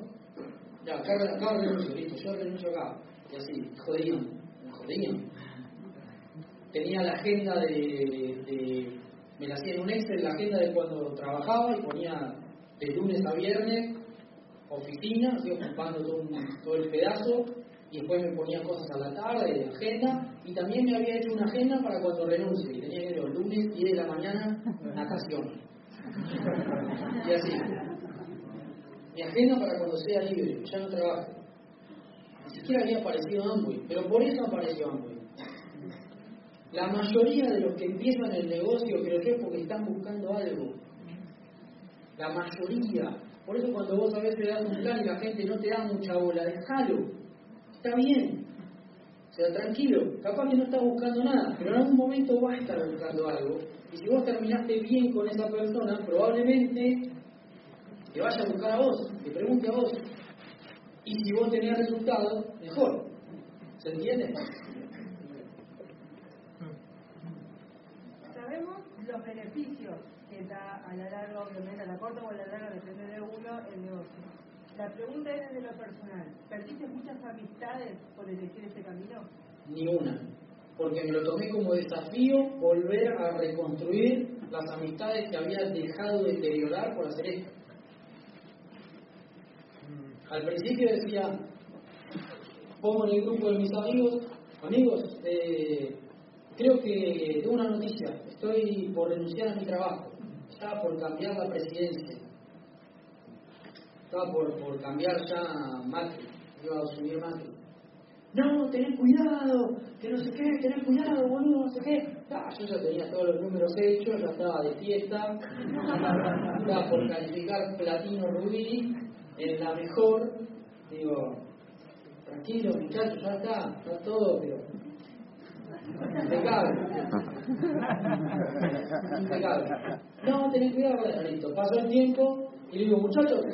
Ya, acá, acá renuncio, listo, yo renuncio acá. Y así, jodían, jodían. Tenía la agenda de, de- me la hacía en un Excel, la agenda de cuando trabajaba y ponía de lunes a viernes oficina, así ocupando todo, un- todo el pedazo, y después me ponía cosas a la tarde de agenda, y también me había hecho una agenda para cuando renuncie, y tenía que ir los lunes 10 de la mañana, natación. Y así. Mi agenda para cuando sea libre, ya no trabajo. Ni siquiera había aparecido Amway, pero por eso apareció Amway. La mayoría de los que empiezan el negocio, creo yo, es porque están buscando algo. La mayoría. Por eso cuando vos a veces das un plan y la gente no te da mucha bola, déjalo. Está bien. O sea, tranquilo. Capaz que no estás buscando nada, pero en algún momento vas a estar buscando algo. Y si vos terminaste bien con esa persona, probablemente te vaya a buscar a vos, te pregunte a vos. Y si vos tenés resultados, mejor. ¿Se entiende? los beneficios que da a la larga, obviamente, a la corta o a la larga, depende de uno, el negocio. La pregunta es desde lo personal. ¿Perdiste muchas amistades por elegir este camino? Ni una. Porque me lo tomé como desafío volver a reconstruir las amistades que había dejado de deteriorar por hacer esto. Al principio decía, pongo en el grupo de mis amigos, amigos, eh, creo que tengo una noticia, estoy por renunciar a mi trabajo, estaba por cambiar la presidencia, estaba por, por cambiar ya Macri, iba a asumir Macri. No, tenés cuidado, que no sé qué, tenés cuidado, boludo, no sé qué. Ah, yo ya tenía todos los números hechos, ya estaba de fiesta, [LAUGHS] estaba por calificar platino rubí en la mejor. Digo, tranquilo muchachos, ya está, está todo, pero impecable. [LAUGHS] impecable. No, tenés cuidado, listo. Pasó el tiempo y le digo, muchachos,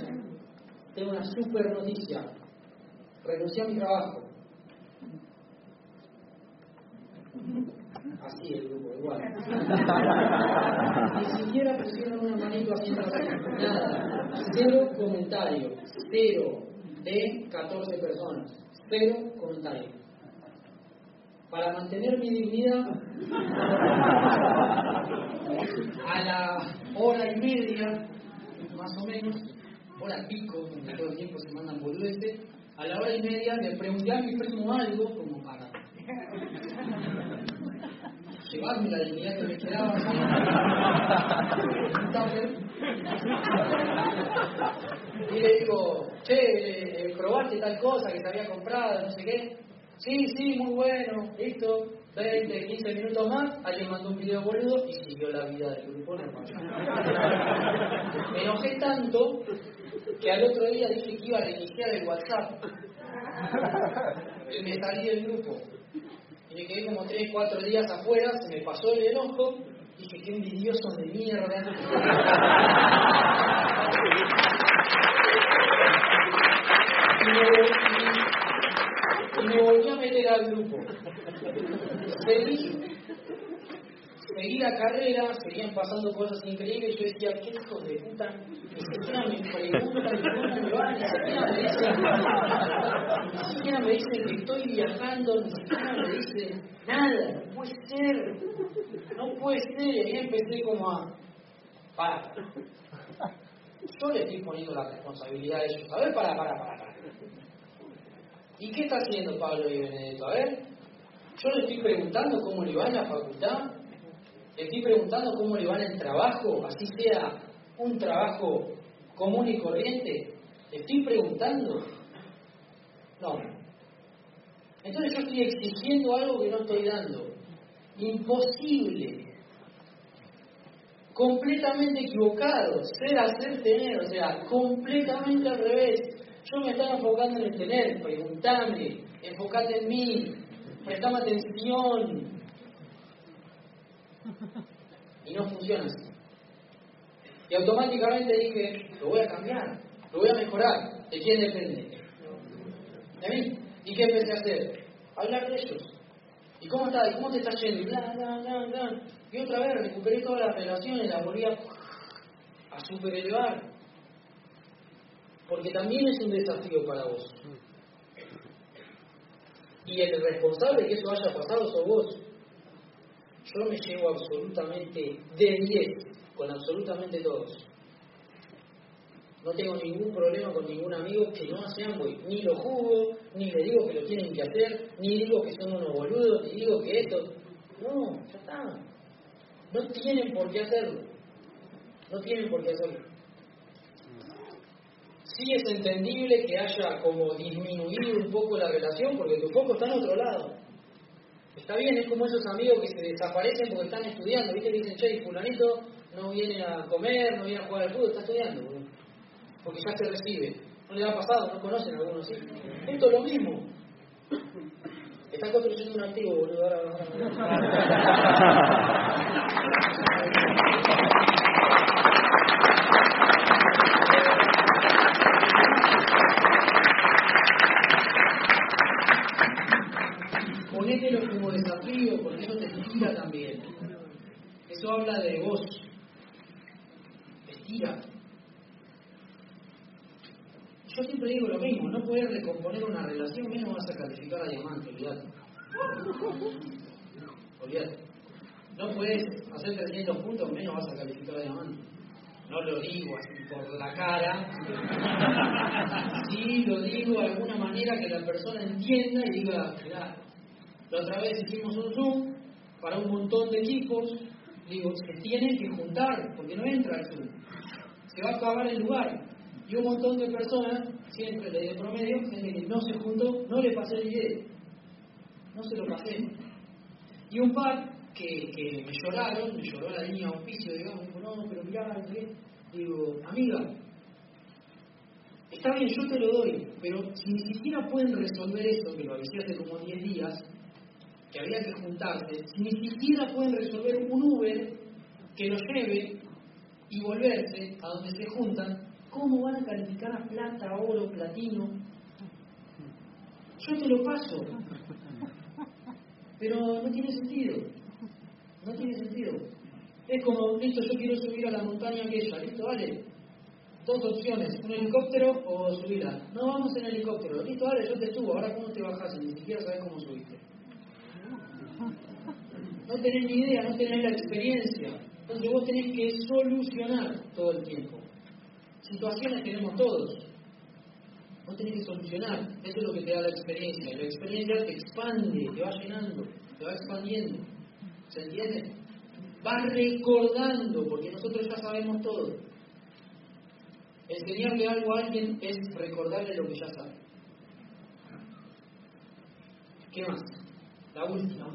tengo una super noticia. Renuncié a mi trabajo. Así el grupo, igual. Ni siquiera pusieron una manito haciendo. Nada. Cero comentario. Cero de 14 personas. Cero comentario. Para mantener mi dignidad, a la hora y media, más o menos, hora pico, donde todo el tiempo se mandan boludeces, a la hora y media le pregunté a mi primo algo, como para [LAUGHS] llevarme la dignidad que me quedaba y le digo, che, eh, probaste tal cosa que se había comprado, no sé qué. Sí, sí, muy bueno, listo. 20, 15 minutos más, alguien mandó un video boludo y siguió la vida del grupo normal. Me enojé tanto que al otro día dije que iba a reiniciar el WhatsApp. [LAUGHS] Y me salí del grupo. Y me quedé como 3, 4 días afuera, se me pasó el enojo, dije, qué envidioso de mierda. Y me, y, y me volví a meter al grupo. Seguí, seguí la carrera, seguían pasando cosas increíbles, yo decía, qué hijos de puta, ni siquiera me preguntan cómo me va, ni siquiera me dicen, ni siquiera me dicen que estoy viajando, ni siquiera me dicen nada, no puede ser, no puede ser, y empecé como a, para, yo le estoy poniendo la responsabilidad a ellos, a ver, para, para, para, para. ¿Y qué está haciendo Pablo y Benedetto? A ver, yo le estoy preguntando cómo le va en la facultad, le estoy preguntando cómo le va en el trabajo, así sea un trabajo común y corriente. Le estoy preguntando. No. Entonces yo estoy exigiendo algo que no estoy dando. Imposible. Completamente equivocado. Ser, hacer, tener. O sea, completamente al revés. Yo me estaba enfocando en el tener. Preguntame. Enfocate en mí. Prestame atención. Y no funciona así. Y automáticamente dije, lo voy a cambiar, lo voy a mejorar. ¿De quién depende? De mí. ¿Y qué empecé a hacer? Hablar de ellos. ¿Y cómo está? ¿Y cómo te está yendo? Y bla, bla, bla, bla. Y otra vez recuperé todas las relaciones, las volví a, a superelevar. Porque también es un desafío para vos. Y el responsable de que eso haya pasado sos vos. Yo me llevo absolutamente de 10 con absolutamente todos. No tengo ningún problema con ningún amigo que no hace Amway. Ni lo juzgo, ni le digo que lo tienen que hacer, ni digo que son unos boludos, ni digo que esto. No, ya está. No tienen por qué hacerlo. No tienen por qué hacerlo. Sí es entendible que haya como disminuido un poco la relación porque tu foco está en otro lado. Está bien, es como esos amigos que se desaparecen porque están estudiando. ¿Viste? Dicen, che, fulanito no viene a comer, no viene a jugar al fútbol, está estudiando. boludo. Porque ya se recibe. No le ha pasado, no conocen a algunos, ¿sí? Esto es lo mismo. Están construyendo un antiguo, boludo. Ahora, Ponételo [LAUGHS] como desafío, porque eso habla de vos. Estira. Yo siempre digo lo mismo, no puedes recomponer una relación, menos vas a calificar a diamante, olvídate. Olvídate. No puedes hacer 300 puntos, menos vas a calificar a diamante. No lo digo así por la cara. Sí, lo digo de alguna manera que la persona entienda y diga, mirá, la otra vez hicimos un Zoom para un montón de equipos, digo, se tienen que juntar, porque no entra el Zoom. Se va a acabar el lugar. Y un montón de personas, siempre de promedio, gente que no se juntó, no le pasé el video. No se lo pasé. Y un par que, me lloraron, me lloró la de auspicio, digamos, dijo, no, pero mirá, qué. digo, amiga, está bien, yo te lo doy, pero si ni siquiera pueden resolver esto, que lo avisé hace como 10 días, que había que juntarse, ni siquiera pueden resolver un Uber que lo lleve y volverse a donde se juntan, ¿cómo van a calificar a plata, oro, platino? Yo te lo paso, pero no tiene sentido, no tiene sentido. Es como, listo, yo quiero subir a la montaña aquella, listo, vale. Dos opciones, un helicóptero o subirla. No vamos en helicóptero, listo, vale, yo te subo, ahora cómo te bajas ni siquiera sabes cómo subiste. No tenés ni idea, no tenés la experiencia. Entonces vos tenés que solucionar todo el tiempo. Situaciones tenemos todos. Vos tenés que solucionar. Eso es lo que te da la experiencia. La experiencia te expande, te va llenando, te va expandiendo. ¿Se entiende? Vas recordando, porque nosotros ya sabemos todo. Enseñarle algo a alguien es recordarle lo que ya sabe. ¿Qué más? La última, hoy,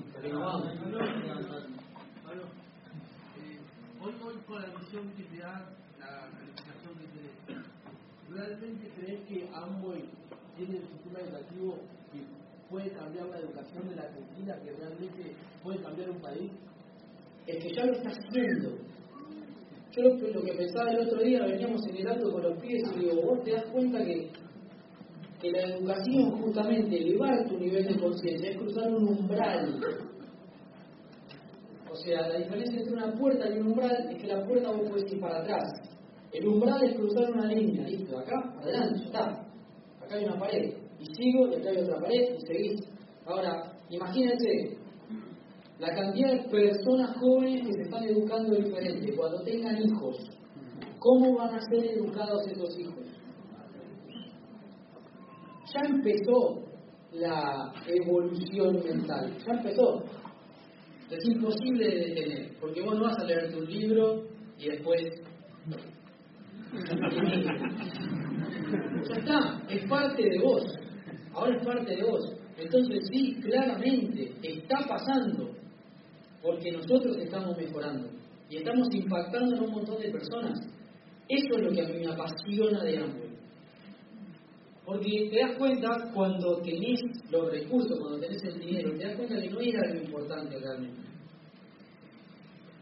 hoy con la visión que te da, la calificación que tenés, ¿realmente crees que Amway tiene el sistema educativo que puede cambiar la educación de la Argentina, que realmente puede cambiar un país? Es que ya lo está haciendo. Yo lo, lo que pensaba el otro día, veníamos en el acto con los pies y digo, vos te das cuenta que, que la educación justamente elevar tu nivel de conciencia es cruzar un umbral. O sea, la diferencia entre una puerta y un umbral es que la puerta vos puedes ir para atrás. El umbral es cruzar una línea, listo, acá, adelante, está. Acá hay una pared. Y sigo, y acá hay otra pared, y seguís. Ahora, imagínense, la cantidad de personas jóvenes que se están educando diferente, cuando tengan hijos, ¿cómo van a ser educados estos hijos? Ya empezó la evolución mental, ya empezó. Es imposible de detener, porque vos no vas a leerte un libro y después... [LAUGHS] ya está, es parte de vos, ahora es parte de vos. Entonces sí, claramente, está pasando, porque nosotros estamos mejorando y estamos impactando en un montón de personas. Eso es lo que a mí me apasiona de Amway. Porque te das cuenta cuando tenés los recursos, cuando tenés el dinero, te das cuenta que no era lo importante realmente.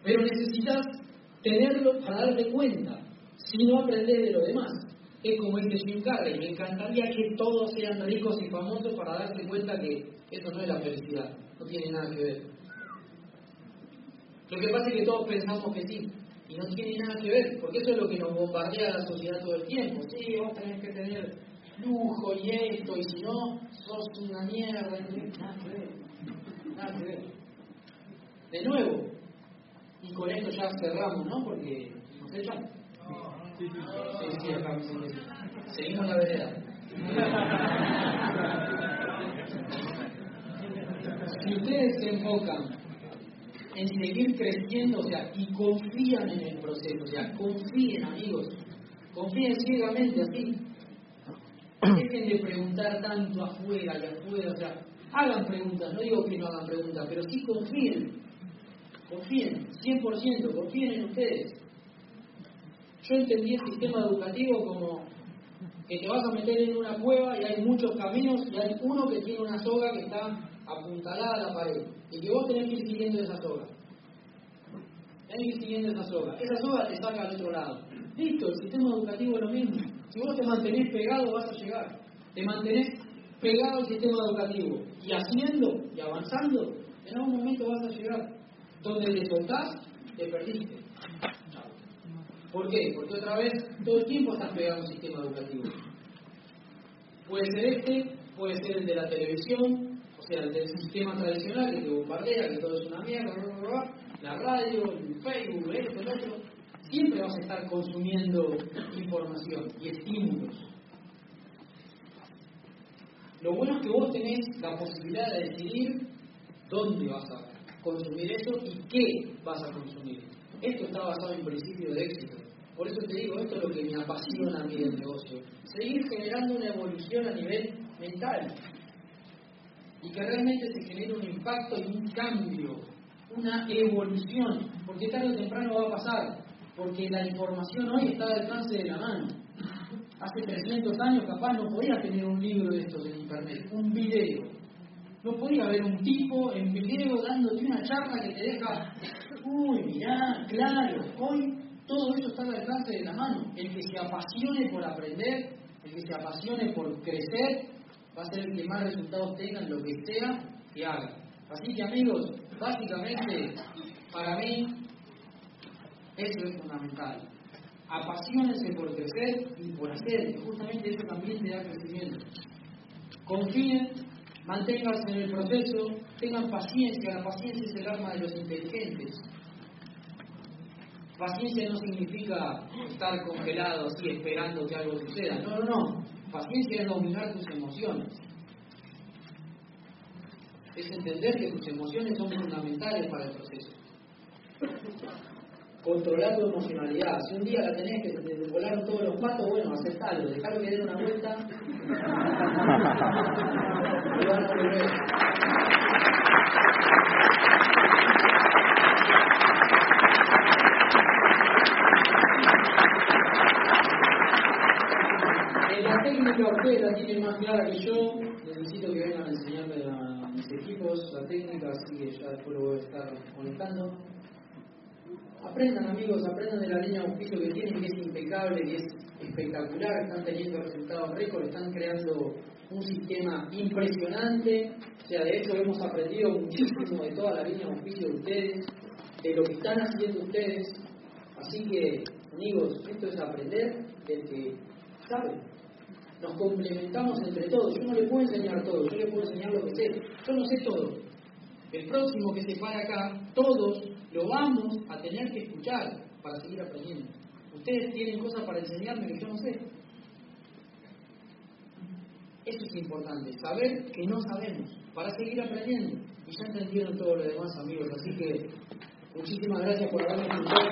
Pero necesitas tenerlo para darte cuenta, si no aprendes de lo demás. Es como dice Jim Carrey, me encantaría que todos sean ricos y famosos para darte cuenta que eso no es la felicidad, no tiene nada que ver. Lo que pasa es que todos pensamos que sí, y no tiene nada que ver, porque eso es lo que nos bombardea la sociedad todo el tiempo. Sí, vos tenés que tener lujo y esto, y si no, sos una mierda. Nada que ver, nada que ver. De nuevo, y con esto ya cerramos, ¿no? Porque nos echan. Sí, sí, sí. Seguimos la vereda. Si ustedes se enfocan en seguir creciendo, o sea, y confían en el proceso, o sea, confíen amigos, confíen ciegamente así. Dejen de preguntar tanto afuera y afuera, o sea, hagan preguntas, no digo que no hagan preguntas, pero sí confíen, confíen, 100%, confíen en ustedes. Yo entendí el sistema educativo como que te vas a meter en una cueva y hay muchos caminos y hay uno que tiene una soga que está apuntalada a la pared y que vos tenés que ir siguiendo esa soga. Tenés que ir siguiendo esa soga. Esa soga te saca al otro lado. Listo, el sistema educativo es lo mismo. Si vos te mantenés pegado vas a llegar. Te mantenés pegado al sistema educativo y haciendo y avanzando, en algún momento vas a llegar. Donde te soltás, te perdiste. ¿Por qué? Porque otra vez todo el tiempo estás pegado a un sistema educativo. Puede ser este, puede ser el de la televisión, o sea, el del sistema tradicional que te bombardea, que todo es una mierda, la radio, el Facebook, esto, el. Siempre vas a estar consumiendo información y estímulos. Lo bueno es que vos tenés la posibilidad de decidir dónde vas a consumir eso y qué vas a consumir. Esto está basado en principios de éxito. Por eso te digo, esto es lo que me apasiona a mí del negocio. Seguir generando una evolución a nivel mental. Y que realmente se genere un impacto y un cambio, una evolución. Porque tarde o temprano va a pasar. Porque la información hoy está al alcance de la mano. Hace 300 años capaz no podía tener un libro de estos en internet, un video. No podía haber un tipo en video dándote una charla que te deja, uy, mirá, claro, hoy todo eso está al alcance de la mano. El que se apasione por aprender, el que se apasione por crecer, va a ser el que más resultados tenga en lo que sea que haga. Así que amigos, básicamente, para mí, eso es fundamental. Apasionense por crecer y por hacer, que justamente eso también te da crecimiento. Confíen, manténganse en el proceso, tengan paciencia, la paciencia es el arma de los inteligentes. Paciencia no significa estar congelado así esperando que algo suceda. No, no, no. Paciencia es dominar tus emociones. Es entender que tus emociones son fundamentales para el proceso. Controlar tu emocionalidad. Si un día la tenés que se te volaron todos los patos, bueno, aceptalo, dejalo que den una vuelta. [LAUGHS] y van a volver. En la técnica ustedes la tienen más clara que yo. Necesito que vengan a enseñarme a mis equipos la técnica, así que ya después lo voy a estar conectando. Aprendan amigos, aprendan de la línea de auspicio que tienen, que es impecable, que es espectacular, están teniendo resultados récord, están creando un sistema impresionante. O sea, de hecho hemos aprendido muchísimo de toda la línea de auspicio de ustedes, de lo que están haciendo ustedes. Así que, amigos, esto es aprender del que sabe. Nos complementamos entre todos. Yo no le puedo enseñar todo, yo le puedo enseñar lo que sé. Yo no sé todo. El próximo que se para acá, todos lo vamos a tener que escuchar para seguir aprendiendo. Ustedes tienen cosas para enseñarme que yo no sé. Eso es importante, saber que no sabemos, para seguir aprendiendo. Y ya entendieron todo lo demás, amigos. Así que muchísimas gracias por haberme escuchado.